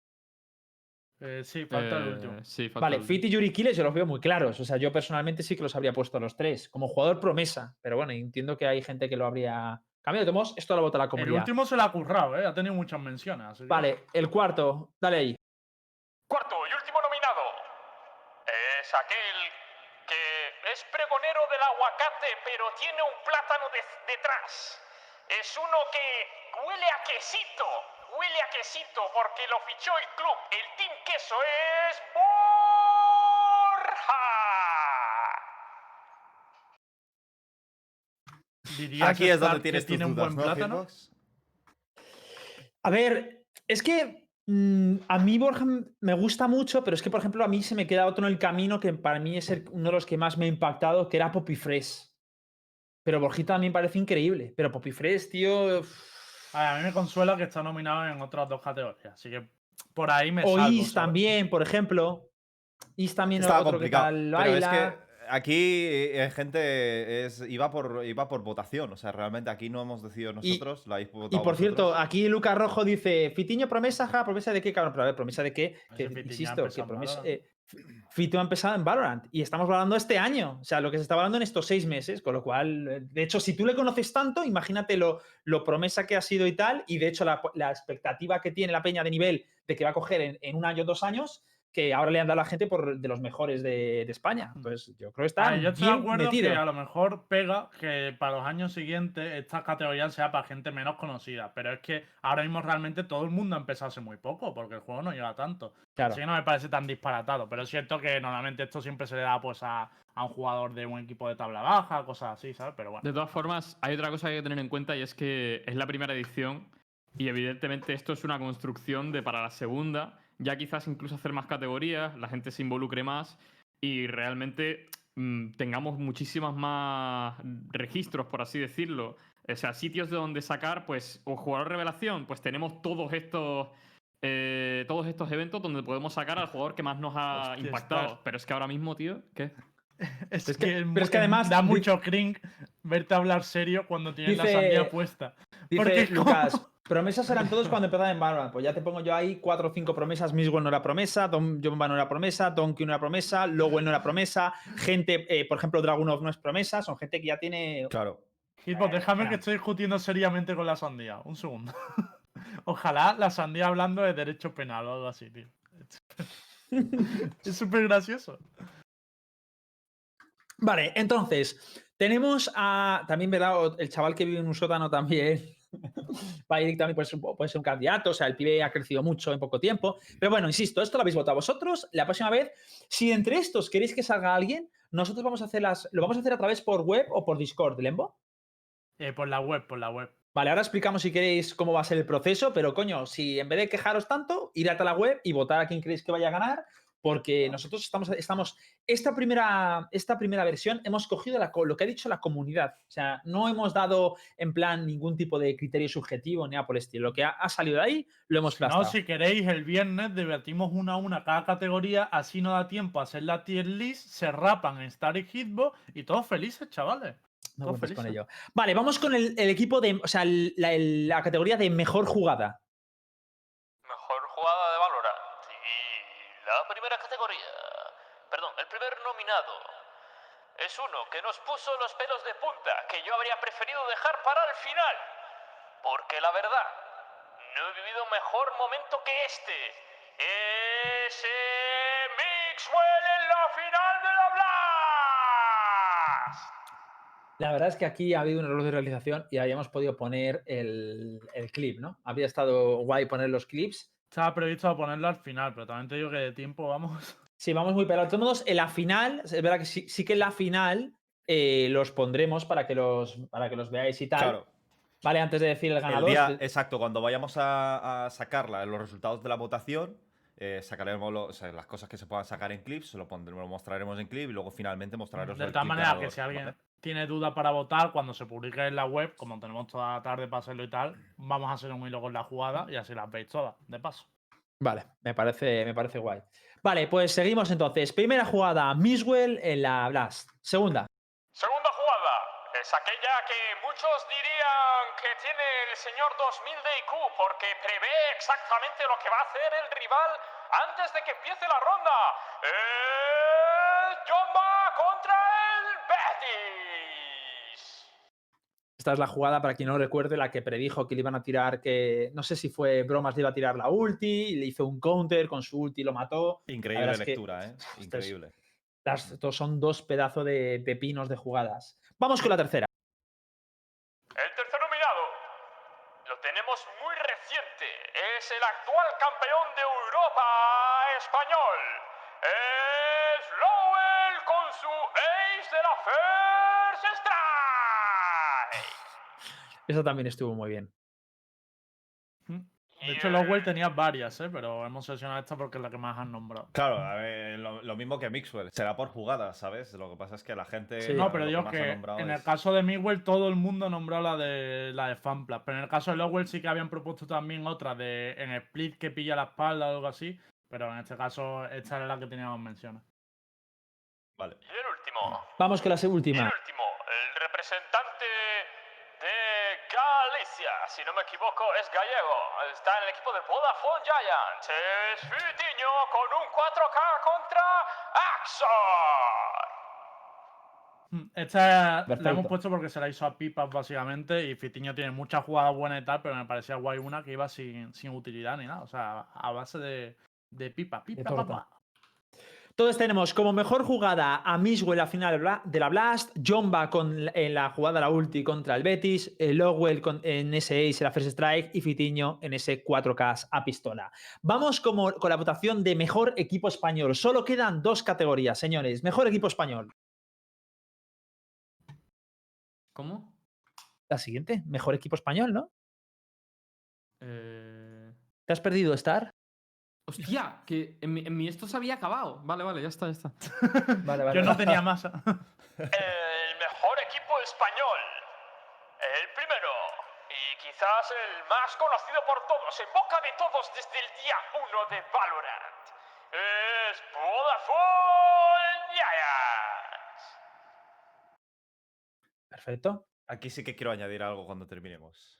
Eh, sí, falta el Eh, último. Sí, falta Vale, el- Fit y Yuri Kiles yo los veo muy claros. O sea, yo personalmente sí que los habría puesto a los tres, como jugador promesa. Pero bueno, entiendo que hay gente que lo habría cambiado. De todos modos, esto lo vota la El comunidad. último se lo ha currado, ¿eh? Ha tenido muchas menciones. Vale, el cuarto, dale ahí. Cuarto y último nominado es aquel que es pregonero del aguacate, pero tiene un plátano de- detrás. Es uno que huele a quesito, huele a quesito porque lo fichó el club. El Team Queso es Borja. ¿Dirías, Aquí es donde que tienes tus tiene un dudas, buen ¿no, plátano. A ver, es que mm, a mí Borja me gusta mucho, pero es que, por ejemplo, a mí se me queda otro en el camino que para mí es el- uno de los que más me ha impactado, que era Poppy Fresh. Pero Borjita a mí me parece increíble. Pero Poppy Fresh, tío. A, ver, a mí me consuela que está nominado en otras dos categorías. Así que por ahí me O Is ¿sabes? también, por ejemplo. Is también Estaba otro complicado. que tal Pero es baila. que aquí eh, gente es, iba, por, iba por votación. O sea, realmente aquí no hemos decidido nosotros, la habéis Y por cierto, aquí Lucas Rojo dice, Fitiño promesa, ja, promesa de qué, cabrón, pero a ver, promesa de qué, que, insisto, que promesa, eh, Fito ha empezado en Valorant y estamos hablando este año, o sea, lo que se está hablando en estos seis meses, con lo cual, eh, de hecho, si tú le conoces tanto, imagínate lo, lo promesa que ha sido y tal, y de hecho la, la expectativa que tiene la peña de nivel de que va a coger en, en un año o dos años, que ahora le han dado a la gente por de los mejores de, de España. Entonces, yo creo que está yo estoy de bien acuerdo metido. que a lo mejor pega que para los años siguientes esta categoría sea para gente menos conocida. Pero es que ahora mismo realmente todo el mundo ha empezado hace muy poco, porque el juego no lleva tanto. Claro. Así que no me parece tan disparatado. Pero es cierto que normalmente esto siempre se le da pues a, a un jugador de un equipo de tabla baja, cosas así, ¿sabes? Pero bueno. De todas formas, hay otra cosa que hay que tener en cuenta y es que es la primera edición y evidentemente esto es una construcción de para la segunda, ya quizás incluso hacer más categorías, la gente se involucre más y realmente mm, tengamos muchísimas más registros, por así decirlo. O sea, sitios de donde sacar, pues, o jugador revelación, pues tenemos todos estos... eh, todos estos eventos donde podemos sacar al jugador que más nos ha Hostia, impactado. Pero es que ahora mismo, tío, ¿qué? Es, Es que- que, pero es que además da mucho cringe verte hablar serio cuando tienes la sandía puesta. Porque Dice Lucas, promesas eran todos cuando empezaban en Valorant. Pues ya te pongo yo ahí cuatro o cinco promesas. Miswell no era promesa, Tom Jomba no era promesa, Donkey no era promesa, Lowell no era promesa. Gente, eh, por ejemplo, Dragunov no es promesa. Son gente que ya tiene. Claro. Hitbox, déjame Mira. que estoy discutiendo seriamente con la sandía. Un segundo. Ojalá la sandía hablando de derecho penal o algo así, tío. es súper gracioso. Vale, entonces, tenemos a. También, ¿verdad? O- El chaval que vive en un sótano también. Va también puede ser, un- puede ser un candidato. O sea, el pibe ha crecido mucho en poco tiempo. Pero bueno, insisto, esto lo habéis votado vosotros. La próxima vez, si entre estos queréis que salga alguien, nosotros vamos a hacer las. Lo vamos a hacer a través por web o por Discord, Lembo. Eh, por la web, por la web. Vale, ahora explicamos si queréis cómo va a ser el proceso, pero coño, si en vez de quejaros tanto, ir a la web y votar a quien creéis que vaya a ganar, porque nosotros estamos, estamos esta primera, esta primera versión hemos cogido la lo que ha dicho la comunidad, o sea, no hemos dado en plan ningún tipo de criterio subjetivo ni nada por el estilo, lo que ha, ha salido de ahí lo hemos No, plastado. si queréis, el viernes debatimos una a una cada categoría, así no da tiempo a hacer la tier list, se rapan en Star y Hitbox y todos felices, chavales. No todos cuentes con felices. ello. Vale, vamos con el, el equipo de, o sea, la categoría de mejor jugada. Mejor jugada de Valorant. Y la primera categoría. Perdón, el primer nominado. Es uno que nos puso los pelos de punta, que yo habría preferido dejar para el final. Porque la verdad, no he vivido mejor momento que este. Es eh, Ah, E. E. Mixwell en la final de la Blast. La verdad es que aquí ha habido un error de realización y habíamos podido poner el, el clip, ¿no? Habría estado guay poner los clips. Estaba previsto ponerlo al final, pero también te digo que de tiempo vamos. Sí, vamos muy pelados. De todos modos, en la final, es verdad que sí, sí que en la final eh, los pondremos para que los, para que los veáis y tal. Claro. Vale, antes de decir el El ganador. día, de- exacto, cuando vayamos a, a sacar la- los resultados de la votación, eh, sacaremos lo- o sea, las cosas que se puedan sacar en clips, lo, pondremos, lo mostraremos en clip y luego finalmente mostraremos De el tal clip manera que si alguien ¿vale? tiene duda para votar, cuando se publique en la web, como tenemos toda la tarde para hacerlo y tal, vamos a hacer un hilo con la jugada y así las veis todas, de paso. Vale, me parece, me parece guay. Vale, pues seguimos entonces. Primera jugada, Miswell en la Blast. Segunda. Segunda jugada. Es aquella que muchos dirían que tiene el señor 2000 de IQ porque prevé exactamente lo que va a hacer el rival antes de que empiece la ronda. Es Jomba contra el Betis. Esta es la jugada, para quien no lo recuerde, la que predijo que le iban a tirar, que no sé si fue bromas, le iba a tirar la ulti, le hizo un counter con su ulti y lo mató. Increíble que lectura, ¿eh? Increíble. Las, estos son dos pedazos de pepinos de jugadas. Vamos con la tercera. El tercer nominado lo tenemos muy reciente. Es el actual campeón de Europa español. Es Lowell con su ace de la First. Eso también estuvo muy bien. De hecho, Lowell tenía varias, ¿eh? pero hemos seleccionado esta porque es la que más han nombrado. Claro, a ver, lo, lo mismo que Mixwell. Será por jugadas, ¿sabes? Lo que pasa es que la gente. Sí. No, pero digo más ha que nombrado en es- el caso de Miguel todo el mundo nombró la de la de Fanplas, pero en el caso de Lowell sí que habían propuesto también otra de en split que pilla la espalda o algo así, pero en este caso esta era la que teníamos menciones. Vale. Y el último. Vamos con la Y el última. último, el representante si no me equivoco, es gallego. Está en el equipo de Vodafone Giants. Es Fitiño con un 4K contra Axor. Mm, Esta la Perfecto. hemos puesto porque se la hizo a Pipas básicamente y Fitiño tiene muchas jugadas buenas y tal, pero me parecía guay una que iba sin, sin utilidad ni nada, o sea, a base de, de pipa, pipa, papá. Entonces tenemos como mejor jugada a Miswell en la final de la Blast, Jomba con, en la jugada la ulti contra el Betis, eh, Lowell con- en ese ace en la First Strike y Fitiño en ese 4K a pistola. Vamos como, con la votación de mejor equipo español. Solo quedan dos categorías, señores. Mejor equipo español. ¿Cómo? La siguiente, mejor equipo español, ¿no? Eh... ¿Te has perdido, Star? Hostia, que en mi, en mi esto se había acabado. Vale, vale, ya está, ya está. Vale, Yo no tenía más. El mejor equipo español. El primero. Y quizás el más conocido por todos, en boca de todos desde el día 1 de Valorant. Es Vodafone Giants. Perfecto. Aquí sí que quiero añadir algo cuando terminemos.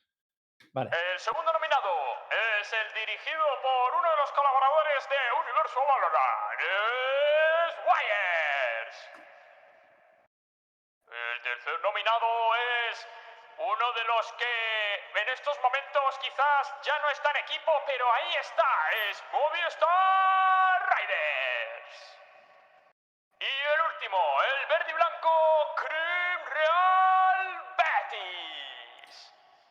Vale. El segundo nominado es el dirigido por uno de los colaboradores de Universo Valorant. Es Wires. El tercer nominado es uno de los que en estos momentos quizás ya no está en equipo, pero ahí está. Es Movistar Riders. Y el último, el verde y blanco Cream Real Betis.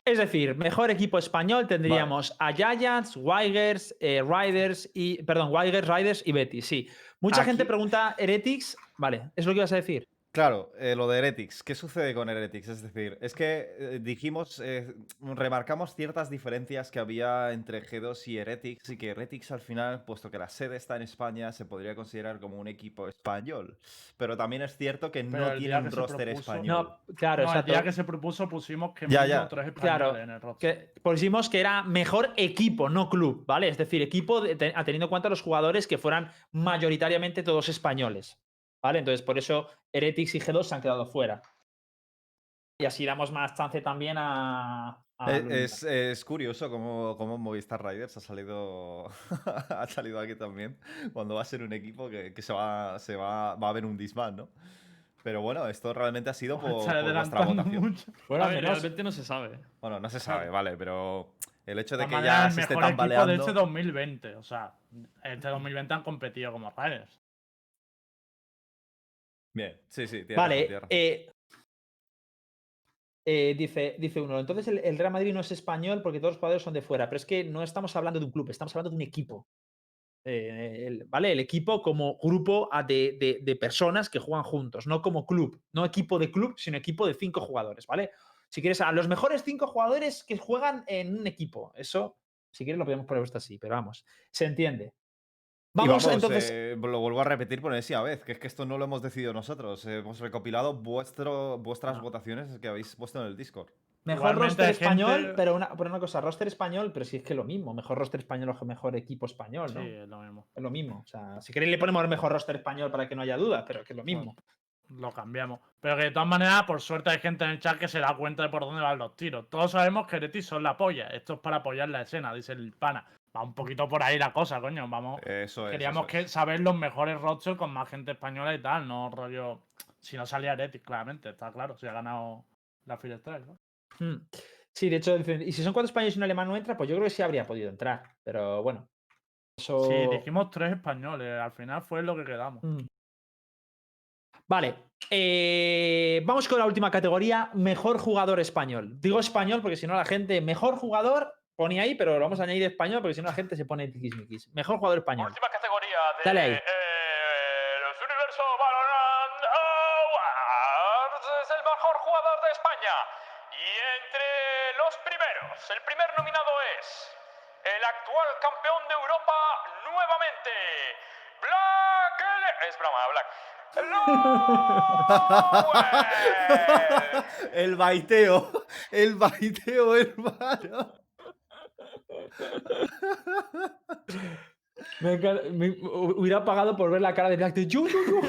Es decir, mejor equipo español tendríamos a Giants, Wigers, eh, Riders y. Perdón, Wigers, Riders y Betis, sí. Mucha gente pregunta Heretics. Vale, es lo que ibas a decir. Claro, eh, lo de Heretics. ¿Qué sucede con Heretics? Es decir, es que eh, dijimos, eh, remarcamos ciertas diferencias que había entre G2 y Heretics y que Heretics al final, puesto que la sede está en España, se podría considerar como un equipo español. Pero también es cierto que Pero no tiene un roster propuso- español. No, claro, No, el día que se propuso pusimos que Ya, ya. tres Claro, en el roster. Que pusimos que era mejor equipo, no club, ¿vale? Es decir, equipo de- te- teniendo en cuenta los jugadores que fueran mayoritariamente todos españoles, ¿vale? Entonces, por eso Heretics y G2 se han quedado fuera. Y así damos más chance también a. a los Es, es curioso cómo, cómo Movistar Riders ha salido ha salido aquí también cuando va a ser un equipo que, que se va se va, va a haber un disband, ¿no? Pero bueno, esto realmente ha sido por, adelantando votación. mucho. Bueno, a al ver, menos- realmente no se sabe. Bueno, no se sabe, vale, pero el hecho de que ya el se esté mejor equipo de tambaleando. este 2020. O sea, este 2020 han competido como Riders. Bien, sí, sí, Vale, eh, Eh, dice, dice uno, entonces el, el Real Madrid no es español porque todos los jugadores son de fuera, pero es que no estamos hablando de un club, estamos hablando de un equipo. Eh, el- ¿Vale? El equipo como grupo de, de- de personas que juegan juntos, no como club, no equipo de club, sino equipo de cinco jugadores, ¿vale? Si quieres, a los mejores cinco jugadores que juegan en un equipo, eso, si quieres, lo podemos poner esto así, pero vamos, se entiende. Vamos, entonces. eh, lo vuelvo a repetir por enésima vez, que es que esto no lo hemos decidido nosotros. Hemos recopilado vuestro, vuestras No. votaciones que habéis puesto en el Discord. Mejor Igualmente roster español, gente- pero, una, pero una cosa, roster español, pero si es que es lo mismo. Mejor roster español o mejor equipo español, ¿no? Sí, es lo mismo. Es lo mismo. O sea, si queréis le ponemos el mejor roster español para que no haya duda, pero que es lo mismo. Lo cambiamos. Pero que de todas maneras, por suerte hay gente en el chat que se da cuenta de por dónde van los tiros. Todos sabemos que Heretic son la polla. Esto es para apoyar la escena, dice el pana. Va un poquito por ahí la cosa, coño. Vamos. Eso es. Queríamos eso es. que saber los mejores rosters con más gente española y tal, no rollo. Si no salía Heretic, claramente, está claro. Si ha ganado la Fire Strike, ¿no? Hmm. Sí, de hecho, y si son cuatro españoles y un alemán no entra, pues yo creo que sí habría podido entrar. Pero bueno. Eso. Sí, dijimos tres españoles. Al final fue lo que quedamos. Mm. Vale. eh, vamos con la última categoría, mejor jugador español. Digo español porque si no la gente, mejor jugador, ponía ahí, pero lo vamos a añadir español porque si no la gente se pone tiquismiquis. Mejor jugador español. Última categoría de Dale ahí. eh, los Universo Valorant Awards. Es el mejor jugador de España. Y entre los primeros, el primer nominado es el actual campeón de Europa nuevamente, Black. Es broma, Black. El baiteo. El baiteo, hermano. Me encanta- me- hu- hubiera pagado por ver la cara de Black de yo, yo, yo.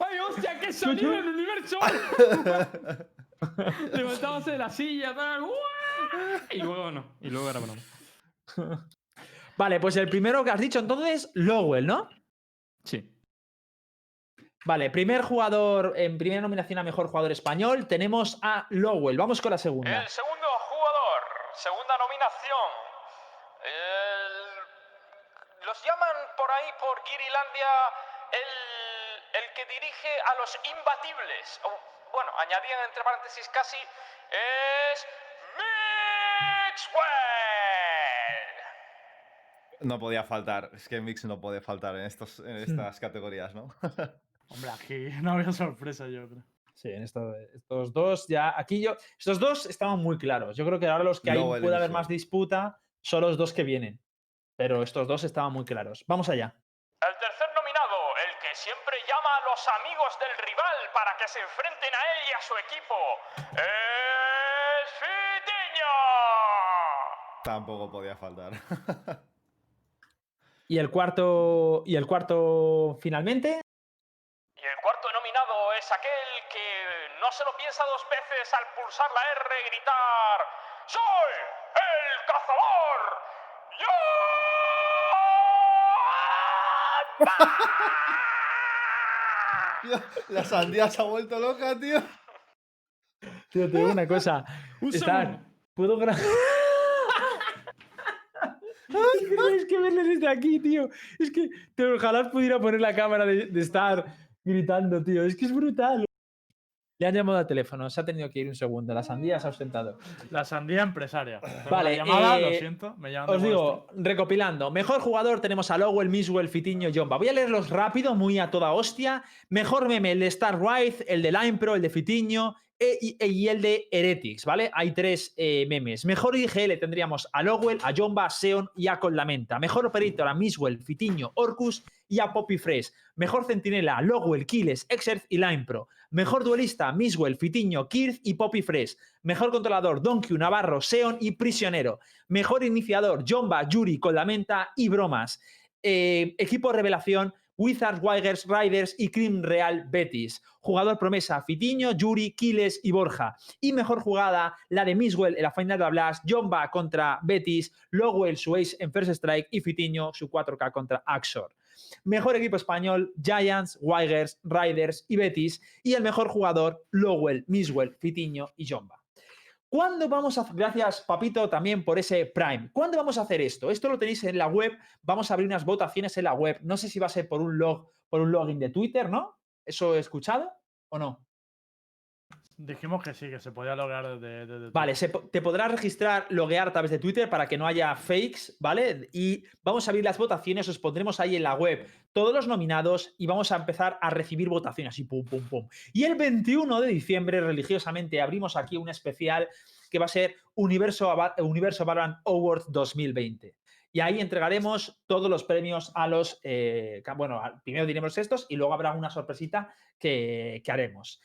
¡Ay, hostia, que salió en el universo! Levantábase de la silla. Y luego no. Y luego era broma. Vale, pues el primero que has dicho entonces, Lowell, ¿no? Sí. Vale, primer jugador, en primera nominación a mejor jugador español, tenemos a Lowell. Vamos con la segunda. El segundo segunda nominación. El- los llaman por ahí, por Girilandia, el, el que dirige a los imbatibles. O, bueno, añadían entre paréntesis casi, es Mixwell. No podía faltar. Es que Mix no puede faltar en, estos, en estas categorías, ¿no? Hombre, aquí no había sorpresa, yo creo. Sí, en esto- estos dos ya. Aquí yo. Estos dos estaban muy claros. Yo creo que ahora los que hay Lowell y puede haber más disputa son los dos que vienen. Pero estos dos estaban muy claros. Vamos allá. El tercer nominado, el que siempre llama a los amigos del rival para que se enfrenten a él y a su equipo, es Fitiño. Tampoco podía faltar. Y el cuarto. Y el cuarto finalmente. Y el cuarto nominado es aquel que no se lo piensa dos veces al pulsar la R y gritar ¡Soy el cazador! ¡Yo! La sandía se ha vuelto loca, tío. Tío, te digo una cosa. Segundo. ¿puedo grabar? es que verles desde aquí, tío. Es que te, ojalá pudiera poner la cámara de, de estar gritando, tío. Es que es brutal. Le han llamado al teléfono, se ha tenido que ir un segundo. La sandía se ha ausentado. La sandía empresaria. Vale, la llamada, lo eh, siento. Me llaman Os digo, recopilando. Mejor jugador tenemos a Lowell, Miswell, Fitiño, Jomba. Voy a leerlos rápido, muy a toda hostia. Mejor meme, el de Star Wraith, el de Line Pro, el de Fitiño e- y, y el de Heretics, ¿vale? Hay tres eh, memes. Mejor IGL tendríamos a Lowell, a Jomba, a Seon y a Lamenta. Mejor Operator a Miswell, Fitiño, Orcus y a Poppy Fresh. Mejor Centinela, Lowell, Kiles, Exerth y Line Pro. Mejor duelista, Miswell, Fitiño, Kirth y Poppy Fresh. Mejor controlador, Donkey, Navarro, Seon y Prisionero. Mejor iniciador, Jomba, Yuri, Colamenta y Bromas. Eh, equipo revelación, Wizards, Wigers, Riders y Cream Real Betis. Jugador promesa, Fitiño, Yuri, Kiles y Borja. Y mejor jugada, la de Miswell en la final de la Blast, Jomba contra Betis, Lowell su ace en First Strike y Fitiño su 4K contra Axor. Mejor equipo español, Giants, Wigers, Riders y Betis. Y el mejor jugador, Lowell, Miswell, Fitiño y Jomba. ¿Cuándo vamos a? Gracias, Papito, también por ese Prime. ¿Cuándo vamos a hacer esto? Esto lo tenéis en la web. Vamos a abrir unas votaciones en la web. No sé si va a ser por un log, por un login de Twitter, ¿no? ¿Eso he escuchado o no? Dijimos que sí, que se podía loguear desde. desde Vale, se te podrás registrar, loguear a través de Twitter para que no haya fakes, ¿vale? Y vamos a abrir las votaciones, os pondremos ahí en la web todos los nominados y vamos a empezar a recibir votaciones así, pum, pum, pum. Y el 21 de diciembre, religiosamente, abrimos aquí un especial que va a ser Universo, Universo Valorant Awards 2020. Y ahí entregaremos todos los premios a los. eh, bueno, primero diremos estos y luego habrá una sorpresita que, que haremos.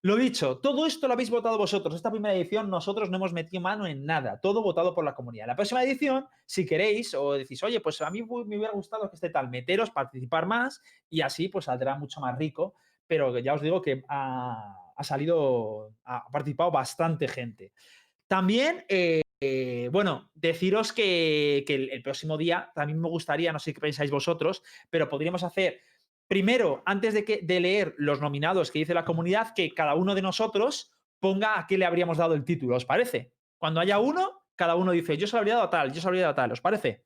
Lo dicho, todo esto lo habéis votado vosotros. Esta primera edición nosotros no hemos metido mano en nada, todo votado por la comunidad. La próxima edición, si queréis o decís, oye, pues a mí me hubiera gustado que esté tal, meteros, participar más y así pues saldrá mucho más rico. Pero ya os digo que ha, salido, ha participado bastante gente. También, eh, bueno, deciros que, que el, el próximo día también me gustaría, no sé qué pensáis vosotros, pero podríamos hacer primero, antes de, que, de leer los nominados que dice la comunidad, que cada uno de nosotros ponga a qué le habríamos dado el título, ¿os parece? Cuando haya uno, cada uno dice, yo se lo habría dado a tal, yo se lo habría dado a tal, ¿os parece?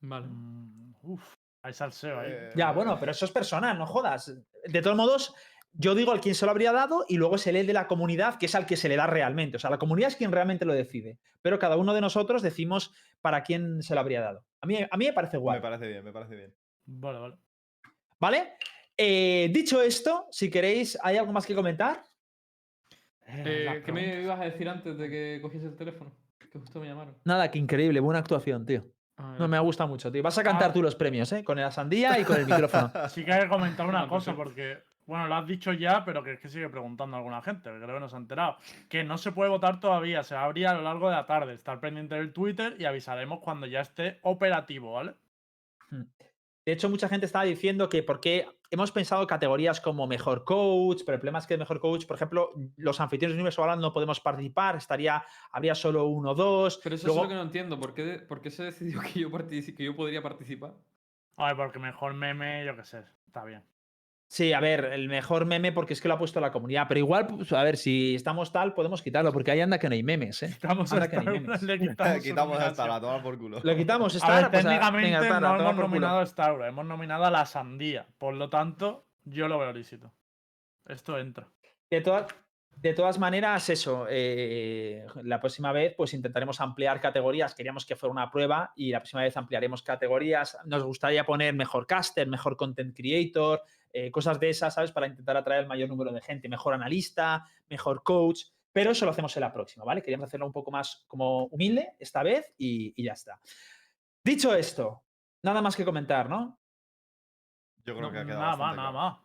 Vale. Mm, Uf, hay salseo ahí. Eh, Ya, bueno, pero eso es personal, no jodas. De todos modos, yo digo al quien se lo habría dado y luego se lee el de la comunidad, que es al que se le da realmente. O sea, la comunidad es quien realmente lo decide. Pero cada uno de nosotros decimos para quién se lo habría dado. A mí, a mí me parece guay. Me parece bien, me parece bien. Vale, vale. ¿Vale? Eh, dicho esto, si queréis, ¿hay algo más que comentar? Eh, Eh, ¿Qué me ibas a decir antes de que cogiese el teléfono? Que justo me llamaron. Nada, que increíble, buena actuación, tío. Ah, No, me ha gustado mucho, tío. Vas a cantar Ah. tú los premios, ¿eh? Con la sandía y con el micrófono. Sí que hay que comentar una Ah, cosa, perfecto. porque, bueno, lo has dicho ya, pero que es que sigue preguntando alguna gente, que creo que no se ha enterado. Que no se puede votar todavía, se va a abrir a lo largo de la tarde. Estar pendiente del Twitter y avisaremos cuando ya esté operativo, ¿vale? De hecho, mucha gente estaba diciendo que porque hemos pensado categorías como mejor coach, pero el problema es que mejor coach, por ejemplo, los anfitriones de Universo no podemos participar, estaría, habría solo uno o dos. Pero eso luego- es lo que no entiendo. ¿Por qué, por qué se decidió que yo, que yo podría participar? A ver, porque mejor meme, yo qué sé, está bien. Sí, a ver, el mejor meme porque es que lo ha puesto la comunidad, pero igual, pues, a ver, si estamos tal, podemos quitarlo, porque ahí anda que no hay memes, ¿eh? Quitamos Anda esta, que ni memes. le quitamos, Quitamos una esta, la nominación. toma por culo. Lo quitamos, A Star, ver, pues, a- técnicamente venga, Star, a no tomar hemos nominado a Star, hemos nominado a la sandía. Por lo tanto, yo lo veo lícito. Esto entra. De, todas de todas maneras, eso, eh, la próxima vez pues intentaremos ampliar categorías. Queríamos que fuera una prueba y la próxima vez ampliaremos categorías. Nos gustaría poner mejor caster, mejor content creator, eh, cosas de esas, ¿sabes? Para intentar atraer el mayor número de gente, mejor analista, mejor coach. Pero eso lo hacemos en la próxima, ¿vale? Queríamos hacerlo un poco más como humilde esta vez y, y ya está. Dicho esto, nada más que comentar, ¿no? Yo creo No, que ha quedado nada más, nada claro. más.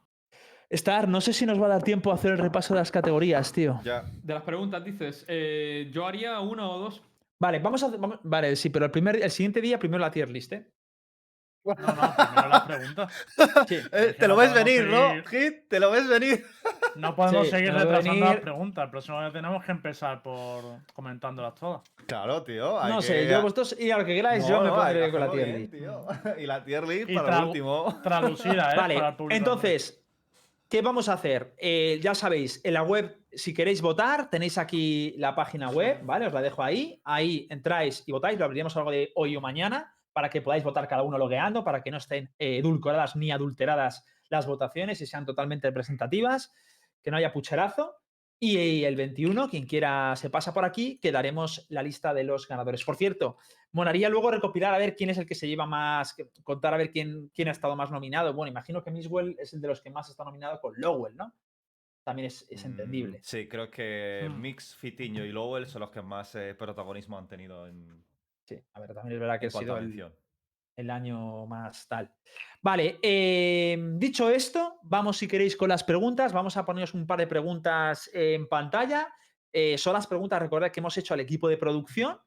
Star, no sé si nos va a dar tiempo a hacer el repaso de las categorías, tío. Ya. De las preguntas dices, eh, yo haría una o dos. Vale, vamos a hacer- vamos- vale, sí, pero el primer, el siguiente día primero la tier list, ¿eh? No, no, primero las preguntas. Sí. Eh, te no lo ves podemos venir, ¿no? seguir- Hit, te lo ves venir. No podemos Sí, seguir retrasando las venir- preguntas. El próximo día tenemos que empezar por comentándolas todas. Claro, tío. hay No que- sé, yo vosotros y a lo que queráis, No, yo me pondré con la tier bien, list. tío. Y la tier list Y para tra- lo último. Traducida, ¿eh? Vale, Para el público entonces, ¿qué vamos a hacer? Eh, ya sabéis, en la web, si queréis votar, tenéis aquí la página web, ¿vale? Os la dejo ahí. Ahí entráis y votáis, lo abriremos algo de hoy o mañana para que podáis votar cada uno logueando, para que no estén eh, edulcoradas ni adulteradas las votaciones y sean totalmente representativas, que no haya pucherazo. Y el 21, quien quiera se pasa por aquí, que daremos la lista de los ganadores. Por cierto, Monaría luego recopilar a ver quién es el que se lleva más, que- contar a ver quién, quién ha estado más nominado. Bueno, imagino que Miswell es el de los que más está nominado con Lowell, ¿no? También es, es entendible. Mm, Sí, creo que Hmm. Mix, Fitiño y Lowell son los que más eh, protagonismo han tenido en, Sí, a ver, también es verdad que ha sido el, año más tal. Vale, eh, dicho esto, vamos si queréis con las preguntas. Vamos a poneros un par de preguntas en pantalla. Eh, son las preguntas, recordad que hemos hecho al equipo de producción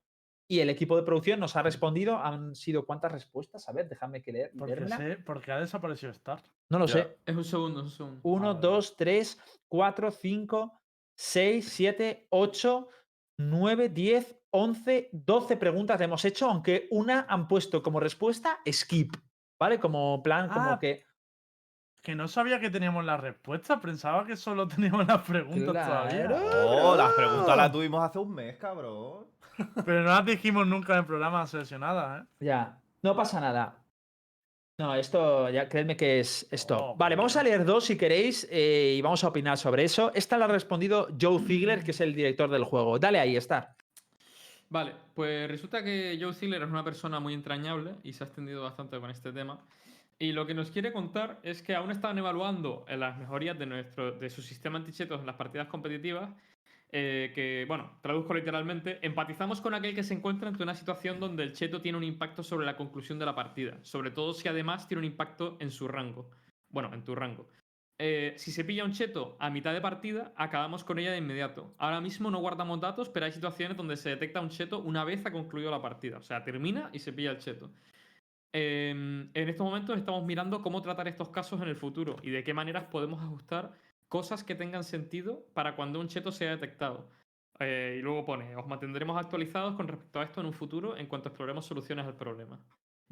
y el equipo de producción nos ha respondido. Han sido cuántas respuestas? A ver, déjame que leer. Porque, sé, porque ha desaparecido Star. No lo Ya. sé. Es un segundo, es un segundo. 1, vale. 2, 3, 4, 5, 6, 7, 8, 9, 10, 11, 12 preguntas le hemos hecho, aunque una han puesto como respuesta skip, ¿vale? Como plan, como Ah, que... Que no sabía que teníamos las respuestas, pensaba que solo teníamos las preguntas todavía. Claro. Oh, las preguntas las tuvimos hace un mes, cabrón. Pero no las dijimos nunca en el programa seleccionadas, ¿eh? Ya, no pasa nada. No, esto ya creedme que es esto. Oh, vale, vamos a leer dos si queréis eh, y vamos a opinar sobre eso. Esta la ha respondido Joe Ziegler, que es el director del juego. Dale ahí, está. Vale, pues resulta que Joe Ziegler es una persona muy entrañable y se ha extendido bastante con este tema. Y lo que nos quiere contar es que aún estaban evaluando las mejorías de, nuestro, de su sistema antichetos en las partidas competitivas. eh, que, bueno, traduzco literalmente, empatizamos con aquel que se encuentra ante una situación donde el cheto tiene un impacto sobre la conclusión de la partida, sobre todo si además tiene un impacto en su rango. Bueno, en tu rango. Eh, si se pilla un cheto a mitad de partida, acabamos con ella de inmediato. Ahora mismo no guardamos datos, pero hay situaciones donde se detecta un cheto una vez ha concluido la partida. O sea, termina y se pilla el cheto. Em, en estos momentos estamos mirando cómo tratar estos casos en el futuro y de qué maneras podemos ajustar cosas que tengan sentido para cuando un cheto sea detectado. Eh, y luego pone, os mantendremos actualizados con respecto a esto en un futuro en cuanto exploremos soluciones al problema.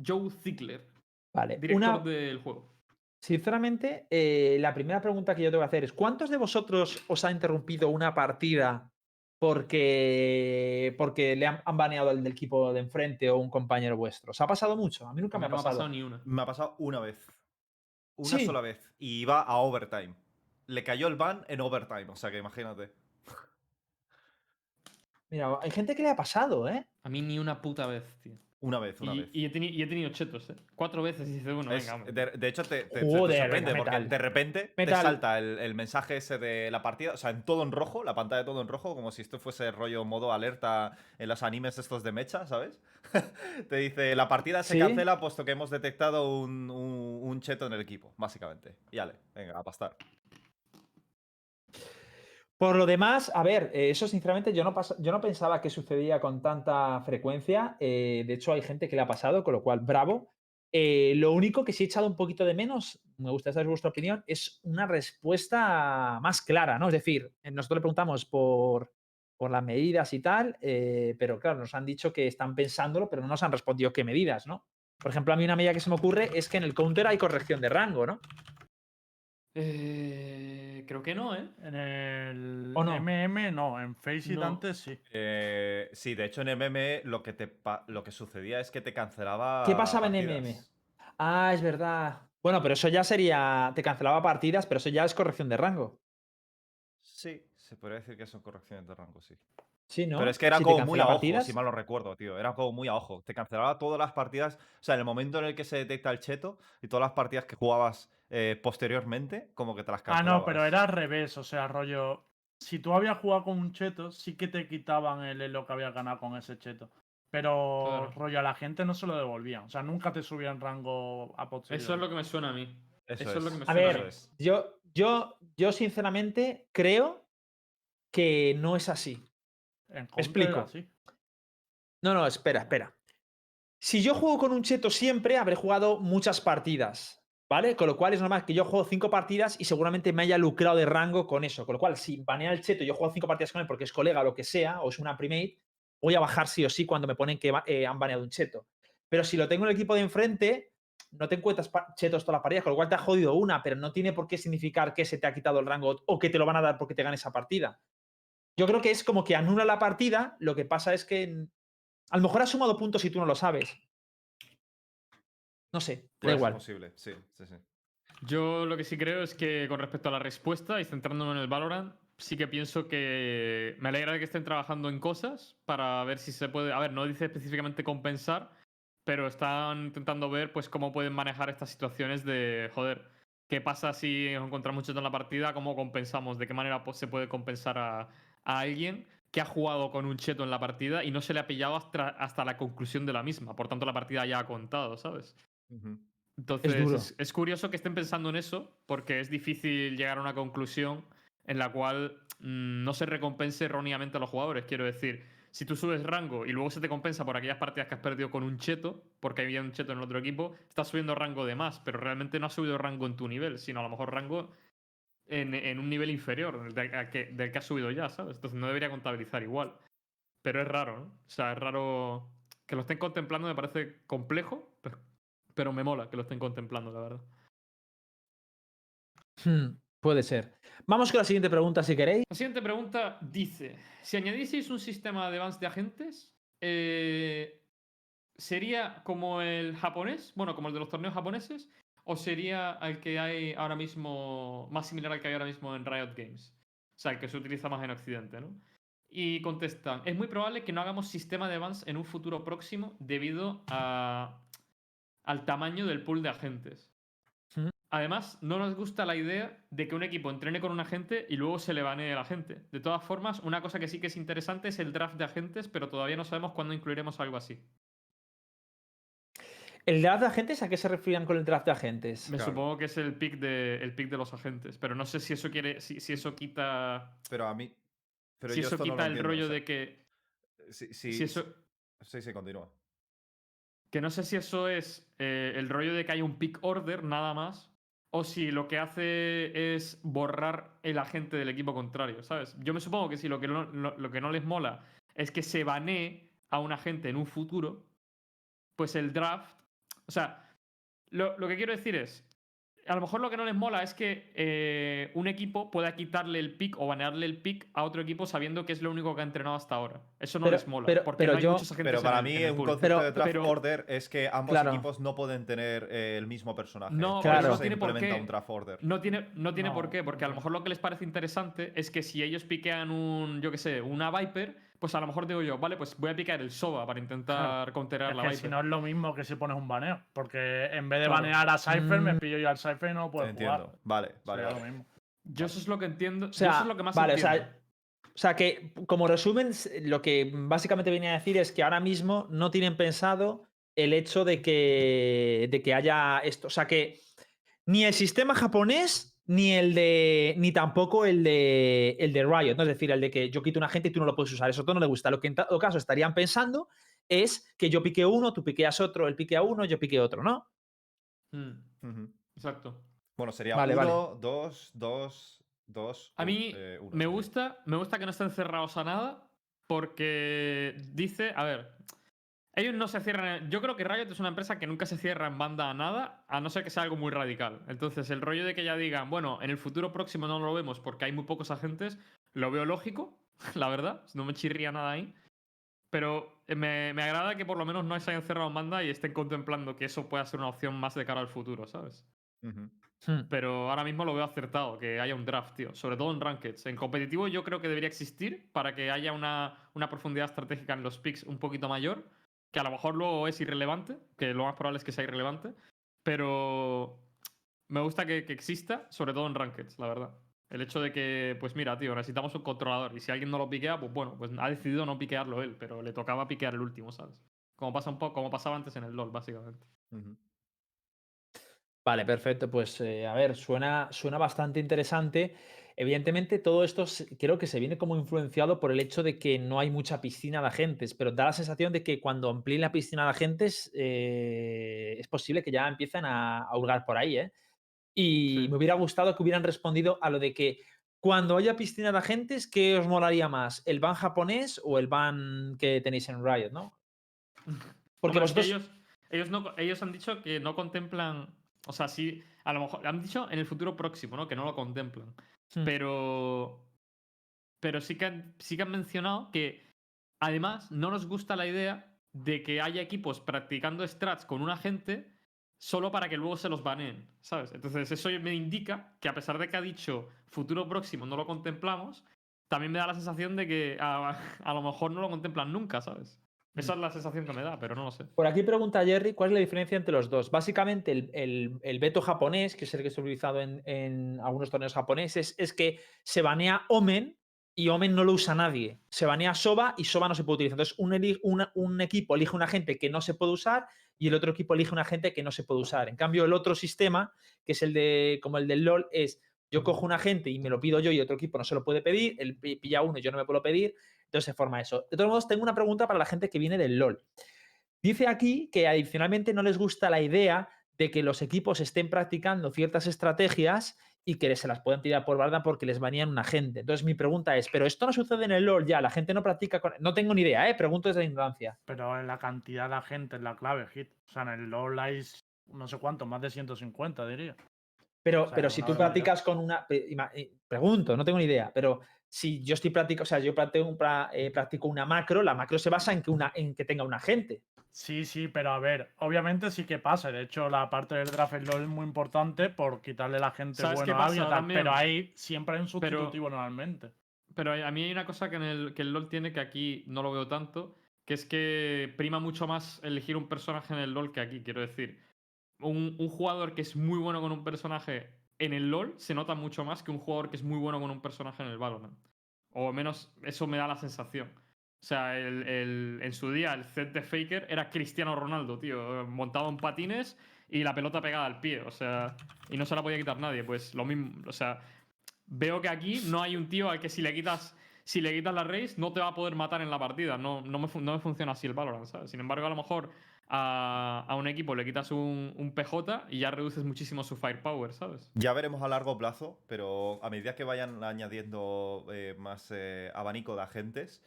Joe Ziegler, Vale, director una, del juego. Sinceramente, eh, la primera pregunta que yo te voy a hacer es: ¿cuántos de vosotros os ha interrumpido una partida porque, porque le han, han baneado al del equipo de enfrente o un compañero vuestro? ¿Os ha pasado mucho? A mí nunca A me ha no pasado. ni una. Me ha pasado una vez. Una Sí. sola vez. Y iba a overtime. Le cayó el ban en overtime, o sea que imagínate. Mira, hay gente que le ha pasado, ¿eh? A mí ni una puta vez, tío. Una vez, una Y, vez. y he, teni- y he tenido chetos, ¿eh? Cuatro veces y dice uno, Es- venga, de, de hecho, te, te- te Joder, sorprende venga, porque de repente Metal. te salta el, el mensaje ese de la partida, o sea, en todo en rojo, la pantalla todo en rojo, como si esto fuese rollo modo alerta en los animes estos de mecha, ¿sabes? te dice, la partida se ¿Sí? cancela puesto que hemos detectado un, un- un cheto en el equipo, básicamente. Y ale, venga, a pastar. Por lo demás, a ver, eh, eso sinceramente yo no, yo no pensaba que sucedía con tanta frecuencia. eh, de hecho, hay gente que le ha pasado, con lo cual, bravo. Eh, lo único que sí he echado un poquito de menos, me gustaría saber vuestra opinión, es una respuesta más clara, ¿no? Es decir, nosotros le preguntamos por, por las medidas y tal, pero claro, nos han dicho que están pensándolo, pero no nos han respondido qué medidas, ¿no? Por ejemplo, a mí una medida que se me ocurre es que en el counter hay corrección de rango, ¿no? Eh, creo que no, ¿eh? En el ¿O no? MM no, en Faceit No. antes sí. Eh, sí, de hecho en MM lo que, te lo que sucedía es que te cancelaba. ¿Qué pasaba en. MM? Ah, es verdad. Bueno, pero eso ya sería. Te cancelaba partidas, pero eso ya es corrección de rango. Sí, se podría decir que son correcciones de rango, sí. Sí, ¿no? Pero es que era Si como muy a ojo, partidas- si mal no recuerdo, tío. Era como muy a ojo. Te cancelaba todas las partidas. O sea, en el momento en el que se detecta el cheto y todas las partidas que jugabas eh, posteriormente, como que te las Ah, no, pero era al revés, o sea, rollo. Si tú habías jugado con un cheto, sí que te quitaban el elo que habías ganado con ese cheto. Pero Claro. rollo a la gente no se lo devolvían. O sea, nunca te subían rango a posteriori. Eso es lo que me suena a mí. Eso, eso es lo que me A suena ver, eso es. Yo, yo, yo sinceramente creo que no es así. En explico. así. No, no, espera, espera. Si yo juego con un cheto siempre, habré jugado muchas partidas. ¿Vale? Con lo cual es normal que yo juego cinco partidas y seguramente me haya lucrado de rango con eso. Con lo cual, si banea el cheto yo juego cinco partidas con él porque es colega o lo que sea, o es una primate, voy a bajar sí o sí cuando me ponen que eh, han baneado un cheto. Pero si lo tengo en el equipo de enfrente, no te encuentras chetos todas las partidas, con lo cual te ha jodido una, pero no tiene por qué significar que se te ha quitado el rango o que te lo van a dar porque te gane esa partida. Yo creo que es como que anula la partida, lo que pasa es que a lo mejor has sumado puntos y tú no lo sabes. No sé, da Puede ser igual. posible, sí, sí, sí. Yo lo que sí creo es que con respecto a la respuesta y centrándome en el Valorant, sí que pienso que me alegra de que estén trabajando en cosas para ver si se puede. A ver, no dice específicamente compensar, pero están intentando ver pues cómo pueden manejar estas situaciones de joder. ¿Qué pasa si nos encontramos mucho en la partida? ¿Cómo compensamos? ¿De qué manera pues, se puede compensar a, a alguien que ha jugado con un cheto en la partida y no se le ha pillado hasta, hasta la conclusión de la misma? Por tanto, la partida ya ha contado, ¿sabes? Entonces, es, es curioso que estén pensando en eso, porque es difícil llegar a una conclusión en la cual mm, no se recompense erróneamente a los jugadores. Quiero decir, si tú subes rango y luego se te compensa por aquellas partidas que has perdido con un cheto, porque había un cheto en el otro equipo, estás subiendo rango de más, pero realmente no has subido rango en tu nivel, sino a lo mejor rango en, en un nivel inferior del, a que, del que has subido ya, ¿sabes? Entonces no debería contabilizar igual. Pero es raro, ¿no? O sea, es raro que lo estén contemplando, me parece complejo, pero, pero me mola que lo estén contemplando, la verdad. Hmm, puede ser. Vamos con la siguiente pregunta si queréis. La siguiente pregunta dice: Si añadieseis un sistema de bans de agentes, eh, ¿sería como el japonés? Bueno, como el de los torneos japoneses. ¿O sería el que hay ahora mismo, más similar al que hay ahora mismo en Riot Games? O sea, el que se utiliza más en Occidente, ¿no? Y contestan, es muy probable que no hagamos sistema de bans en un futuro próximo debido a, al tamaño del pool de agentes. Además, no nos gusta la idea de que un equipo entrene con un agente y luego se le banee el agente. De todas formas, una cosa que sí que es interesante es el draft de agentes, pero todavía no sabemos cuándo incluiremos algo así. ¿El draft de agentes a qué se referían con el draft de agentes? Me Claro. supongo que es el pick de, el pick de los agentes, pero no sé si eso quiere, si, si eso quita, Pero a mí. Pero si yo eso no quita el entiendo, rollo o sea, de que, Sí, sí, si eso, sí, sí, continúa. Que no sé si eso es eh, el rollo de que hay un pick order nada más, o si lo que hace es borrar el agente del equipo contrario, ¿sabes? Yo me supongo que si lo que no, lo, que no les mola es que se banee a un agente en un futuro, pues el draft, o sea, lo, lo que quiero decir es, a lo mejor lo que no les mola es que eh, un equipo pueda quitarle el pick o banearle el pick a otro equipo sabiendo que es lo único que ha entrenado hasta ahora. Eso no Pero- les mola, pero- porque pero no hay yo- muchos agentes Pero para mí en un pool. concepto Pero- de draft pero- order es que ambos Claro. equipos no pueden tener eh, el mismo personaje. No, Eso no se tiene por implementa qué. un draft order. No tiene, no tiene No, por qué, porque a lo mejor lo que les parece interesante es que si ellos piquean un, yo qué sé, una Viper, pues a lo mejor digo yo, vale, pues voy a picar el Soba para intentar counterar Es la que Viper. si no es lo mismo que si pones un baneo. Porque en vez de Claro. banear a Cypher, me Mm. pillo yo al Cypher y no lo puedo Entiendo. jugar. Vale, vale. Sería vale. lo mismo. Yo eso es lo que entiendo. O sea, eso es lo que más vale, o entiendo. sea, o sea que como resumen, lo que básicamente venía a decir es que ahora mismo no tienen pensado el hecho de que, de que haya esto. O sea que ni el sistema japonés, ni el de. ni tampoco el de el de Riot, ¿no? Es decir, el de que yo quito una gente y tú no lo puedes usar. Eso a todo no le gusta. Lo que en todo caso estarían pensando es que yo pique uno, tú piqueas otro, él pique a uno, yo pique otro, ¿no? Mm, exacto. Bueno, sería Vale, vale. uno, dos, dos, dos. A un- mí eh, uno me sería. gusta, me gusta que no estén cerrados a nada, porque dice, a ver, ellos no se cierran. Yo creo que Riot es una empresa que nunca se cierra en banda a nada, a no ser que sea algo muy radical. Entonces, el rollo de que ya digan, bueno, en el futuro próximo no lo vemos porque hay muy pocos agentes, lo veo lógico, la verdad, no me chirría nada ahí. Pero eh, me, me agrada que por lo menos no se hayan cerrado en banda y estén contemplando que eso pueda ser una opción más de cara al futuro, ¿sabes? Ujú. Hmm. Pero ahora mismo lo veo acertado, que haya un draft, tío. Sobre todo en Rankeds. En competitivo yo creo que debería existir para que haya una, una profundidad estratégica en los picks un poquito mayor. Que a lo mejor luego es irrelevante, que lo más probable es que sea irrelevante. Pero me gusta que, que exista, sobre todo en Rankeds, la verdad. El hecho de que, pues mira, tío, necesitamos un controlador. Y si alguien no lo piquea, pues bueno, pues ha decidido no piquearlo él, pero le tocaba piquear el último, ¿sabes? Como pasa un poco, como pasaba antes en el LOL, básicamente. Vale, perfecto. Pues eh, a ver, suena, suena bastante interesante. Evidentemente, todo esto creo que se viene como influenciado por el hecho de que no hay mucha piscina de agentes, pero da la sensación de que cuando amplíen la piscina de agentes eh, es posible que ya empiecen a, a hurgar por ahí, ¿eh? Y Sí. me hubiera gustado que hubieran respondido a lo de que cuando haya piscina de agentes, ¿qué os molaría más? ¿El ban japonés o el ban que tenéis en Riot, no? Porque Hombre, vosotros... ellos, ellos, no, ellos han dicho que no contemplan. O sea, sí, a lo mejor. Han dicho en el futuro próximo, ¿no? Que no lo contemplan. Hmm. Pero. Pero sí que, han, sí que mencionado que. Además, no nos gusta la idea de que haya equipos practicando strats con un agente solo para que luego se los baneen, ¿sabes? Entonces, eso me indica que a pesar de que ha dicho futuro próximo no lo contemplamos, también me da la sensación de que a lo mejor no lo contemplan nunca, ¿sabes? Esa es la sensación que me da, pero no lo sé. Por aquí pregunta Jerry cuál es la diferencia entre los dos. Básicamente, el, el- el veto japonés, que es el que se ha utilizado en, en algunos torneos japoneses, es que se banea Omen y Omen no lo usa nadie. Se banea Soba y Soba no se puede utilizar. Entonces, un, un equipo elige un agente que no se puede usar y el otro equipo elige un agente que no se puede usar. En cambio, el otro sistema, que es el de como el del LOL, es yo cojo un agente y me lo pido yo y otro equipo no se lo puede pedir, él pi- pilla uno y yo no me puedo pedir, entonces se forma eso. De todos modos, tengo una pregunta para la gente que viene del LOL. Dice aquí que adicionalmente no les gusta la idea de que los equipos estén practicando ciertas estrategias y que se las puedan tirar por barda porque les banían un agente. Entonces mi pregunta es, ¿pero esto no sucede en el LoL ya? La gente no practica con... No tengo ni idea, ¿eh? Pregunto desde la ignorancia. Pero en la cantidad de agentes es la clave, Hit. O sea, en el LoL hay no sé cuánto, más de 150, diría. Pero, O sea, pero si una tú practicas con una... eh, Pregunto, no tengo ni idea, pero si yo estoy practicando, o sea, yo practico, un pra- eh, practico una macro, la macro se basa en que, una, en que tenga un agente. Sí, sí, pero a ver, obviamente sí que pasa. De hecho, la parte del draft en LoL es muy importante por quitarle a la gente ¿Sabes qué bueno a alguien también? pero ahí siempre hay un Pero- sustitutivo normalmente. Pero a mí hay una cosa que, en el, que el LOL tiene que aquí no lo veo tanto, que es que prima mucho más elegir un personaje en el LOL que aquí, quiero decir. Un, un jugador que es muy bueno con un personaje en el LOL se nota mucho más que un jugador que es muy bueno con un personaje en el Valorant. O menos eso me da la sensación. O sea, el, en su día el set de Faker era Cristiano Ronaldo, tío, montado en patines y la pelota pegada al pie, o sea, y no se la podía quitar nadie, pues lo mismo, o sea, veo que aquí no hay un tío al que si le quitas si le quitas la race no te va a poder matar en la partida, no, no, me, no me funciona así el Valorant, ¿sabes? Sin embargo, a lo mejor a, a un equipo le quitas un, un PJ y ya reduces muchísimo su firepower, ¿sabes? Ya veremos a largo plazo, pero a medida que vayan añadiendo eh, más eh, abanico de agentes,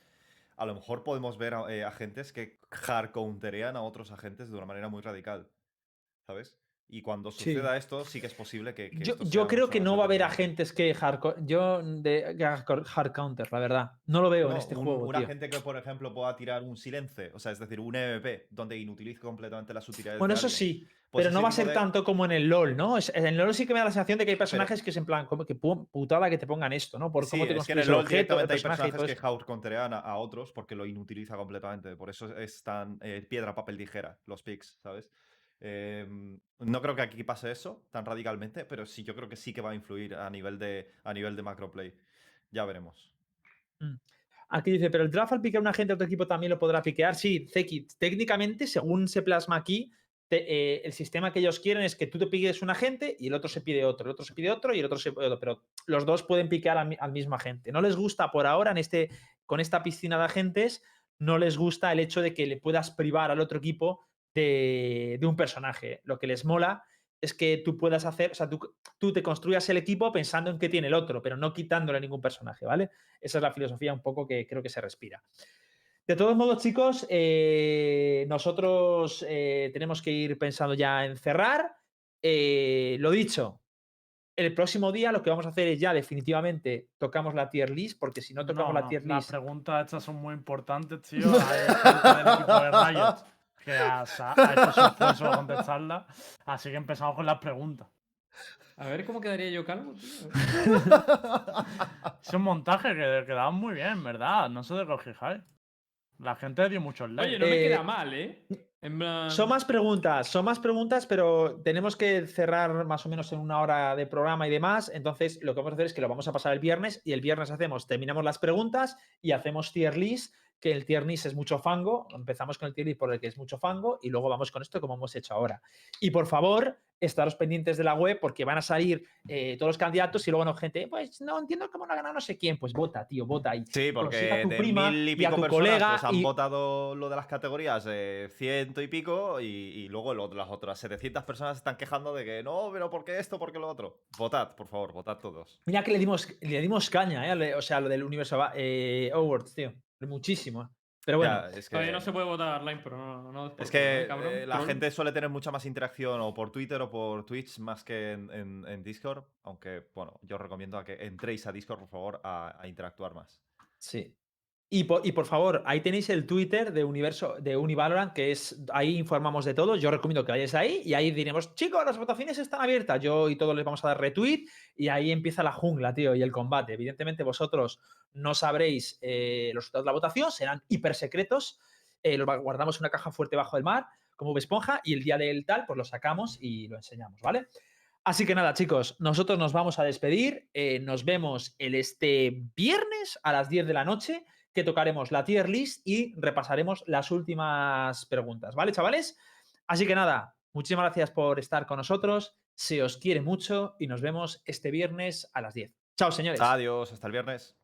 a lo mejor podemos ver eh, agentes que hard counterean a otros agentes de una manera muy radical. ¿Sabes? Y cuando Sí. suceda esto, sí que es posible que. que Yo, yo creo que no va a haber agentes que hardcore. Yo de hard counter, la verdad. No lo veo en No, este un, juego. un tío. agente que, por ejemplo, pueda tirar un silence, o sea, es decir, un MVP, donde inutilice completamente las utilidades. Bueno, eso sí, Pues pero no va a ser de- tanto como en el LOL, ¿no? En el LOL sí que me da la sensación de que hay personajes que es en plan, como que pu- putada que te pongan esto, ¿no? Por Sí, cómo te es que en el LoL directamente hay personajes que hard counterean a, a otros porque lo inutiliza completamente. Por eso es tan eh, piedra, papel, tijera, los picks, ¿sabes? Em, no creo que aquí pase eso tan radicalmente, pero sí, yo creo que sí que va a influir a nivel de, a nivel de macroplay. Ya veremos. Aquí dice, pero el draft al piquear un agente de otro equipo también lo podrá piquear. Sí, Zeki, técnicamente, según se plasma aquí, eh, el sistema que ellos quieren es que tú te piques un agente y el otro se pide otro, el otro se pide otro y el otro se pide otro, pero los dos pueden piquear al, al mismo agente. No les gusta por ahora, en este, con esta piscina de agentes, no les gusta el hecho de que le puedas privar al otro equipo de, de un personaje. Lo que les mola es que tú puedas hacer, o sea, tú, tú te construyas el equipo pensando en qué tiene el otro, pero no quitándole a ningún personaje, ¿vale? Esa es la filosofía un poco que creo que se respira. De todos modos, chicos, eh, nosotros eh, tenemos que ir pensando ya en cerrar. Eh, lo dicho, el próximo día lo que vamos a hacer es ya definitivamente tocamos la tier list, porque si no tocamos la tier Las list. preguntas estas son muy importantes, tío. Hay gente del equipo de Riot que ha, sa- ha hecho su esfuerzo a contestarla. Así que empezamos con las preguntas. A ver cómo quedaría yo calvo, tío. Es un montaje que quedaba muy bien, ¿verdad? No sé de qué os fijáis. La gente dio muchos likes. Oye, no me Eh, queda mal, ¿eh? En plan... Son más preguntas, son más preguntas, pero tenemos que cerrar más o menos en una hora de programa y demás. Entonces, lo que vamos a hacer es que lo vamos a pasar el viernes y el viernes hacemos, terminamos las preguntas y hacemos tier list, que el tier es mucho fango. Empezamos con el tier por el que es mucho fango y luego vamos con esto como hemos hecho ahora. Y por favor, estaros pendientes de la web porque van a salir eh, todos los candidatos y luego no gente, pues no entiendo cómo no ha ganado no sé quién. Pues vota, tío, vota ahí. Sí, porque a tu de prima mil y y a pico tu personas colega pues, han y- votado lo de las categorías eh, ciento y pico y, y luego lo- las otras 700 personas están quejando de que no, pero ¿por qué esto? ¿Por qué lo otro? Votad, por favor, votad todos. Mira que le dimos, le dimos caña, ¿eh? O sea, lo del universo eh, Awards, tío. Muchísimo. ¿eh? Pero bueno, Ya, es que, Todavía no se puede votar online, pero no, no es por- que ¿eh, cabrón? eh, la gente suele tener mucha más interacción o por Twitter o por Twitch más que en, en- en Discord, aunque bueno, yo os recomiendo a que entréis a Discord, por favor, a, a interactuar más. sí. Y por, favor, ahí tenéis el Twitter de Universo de Univalorant, que es ahí informamos de todo. Yo recomiendo que vayáis ahí y ahí diremos, chicos, las votaciones están abiertas. Yo y todos les vamos a dar retweet y ahí empieza la jungla, tío, y el combate. Evidentemente, vosotros no sabréis eh, los resultados de la votación, serán hiper secretos. eh, los guardamos en una caja fuerte bajo el mar, como esponja, y el día del tal, pues lo sacamos y lo enseñamos, ¿vale? Así que nada, chicos, nosotros nos vamos a despedir. eh, nos vemos el este viernes a las 10 de la noche, tocaremos la tier list y repasaremos las últimas preguntas, ¿vale, chavales? Así que nada, muchísimas gracias por estar con nosotros. Se os quiere mucho y nos vemos este viernes a las 10. Chao, señores. Adiós, hasta el viernes.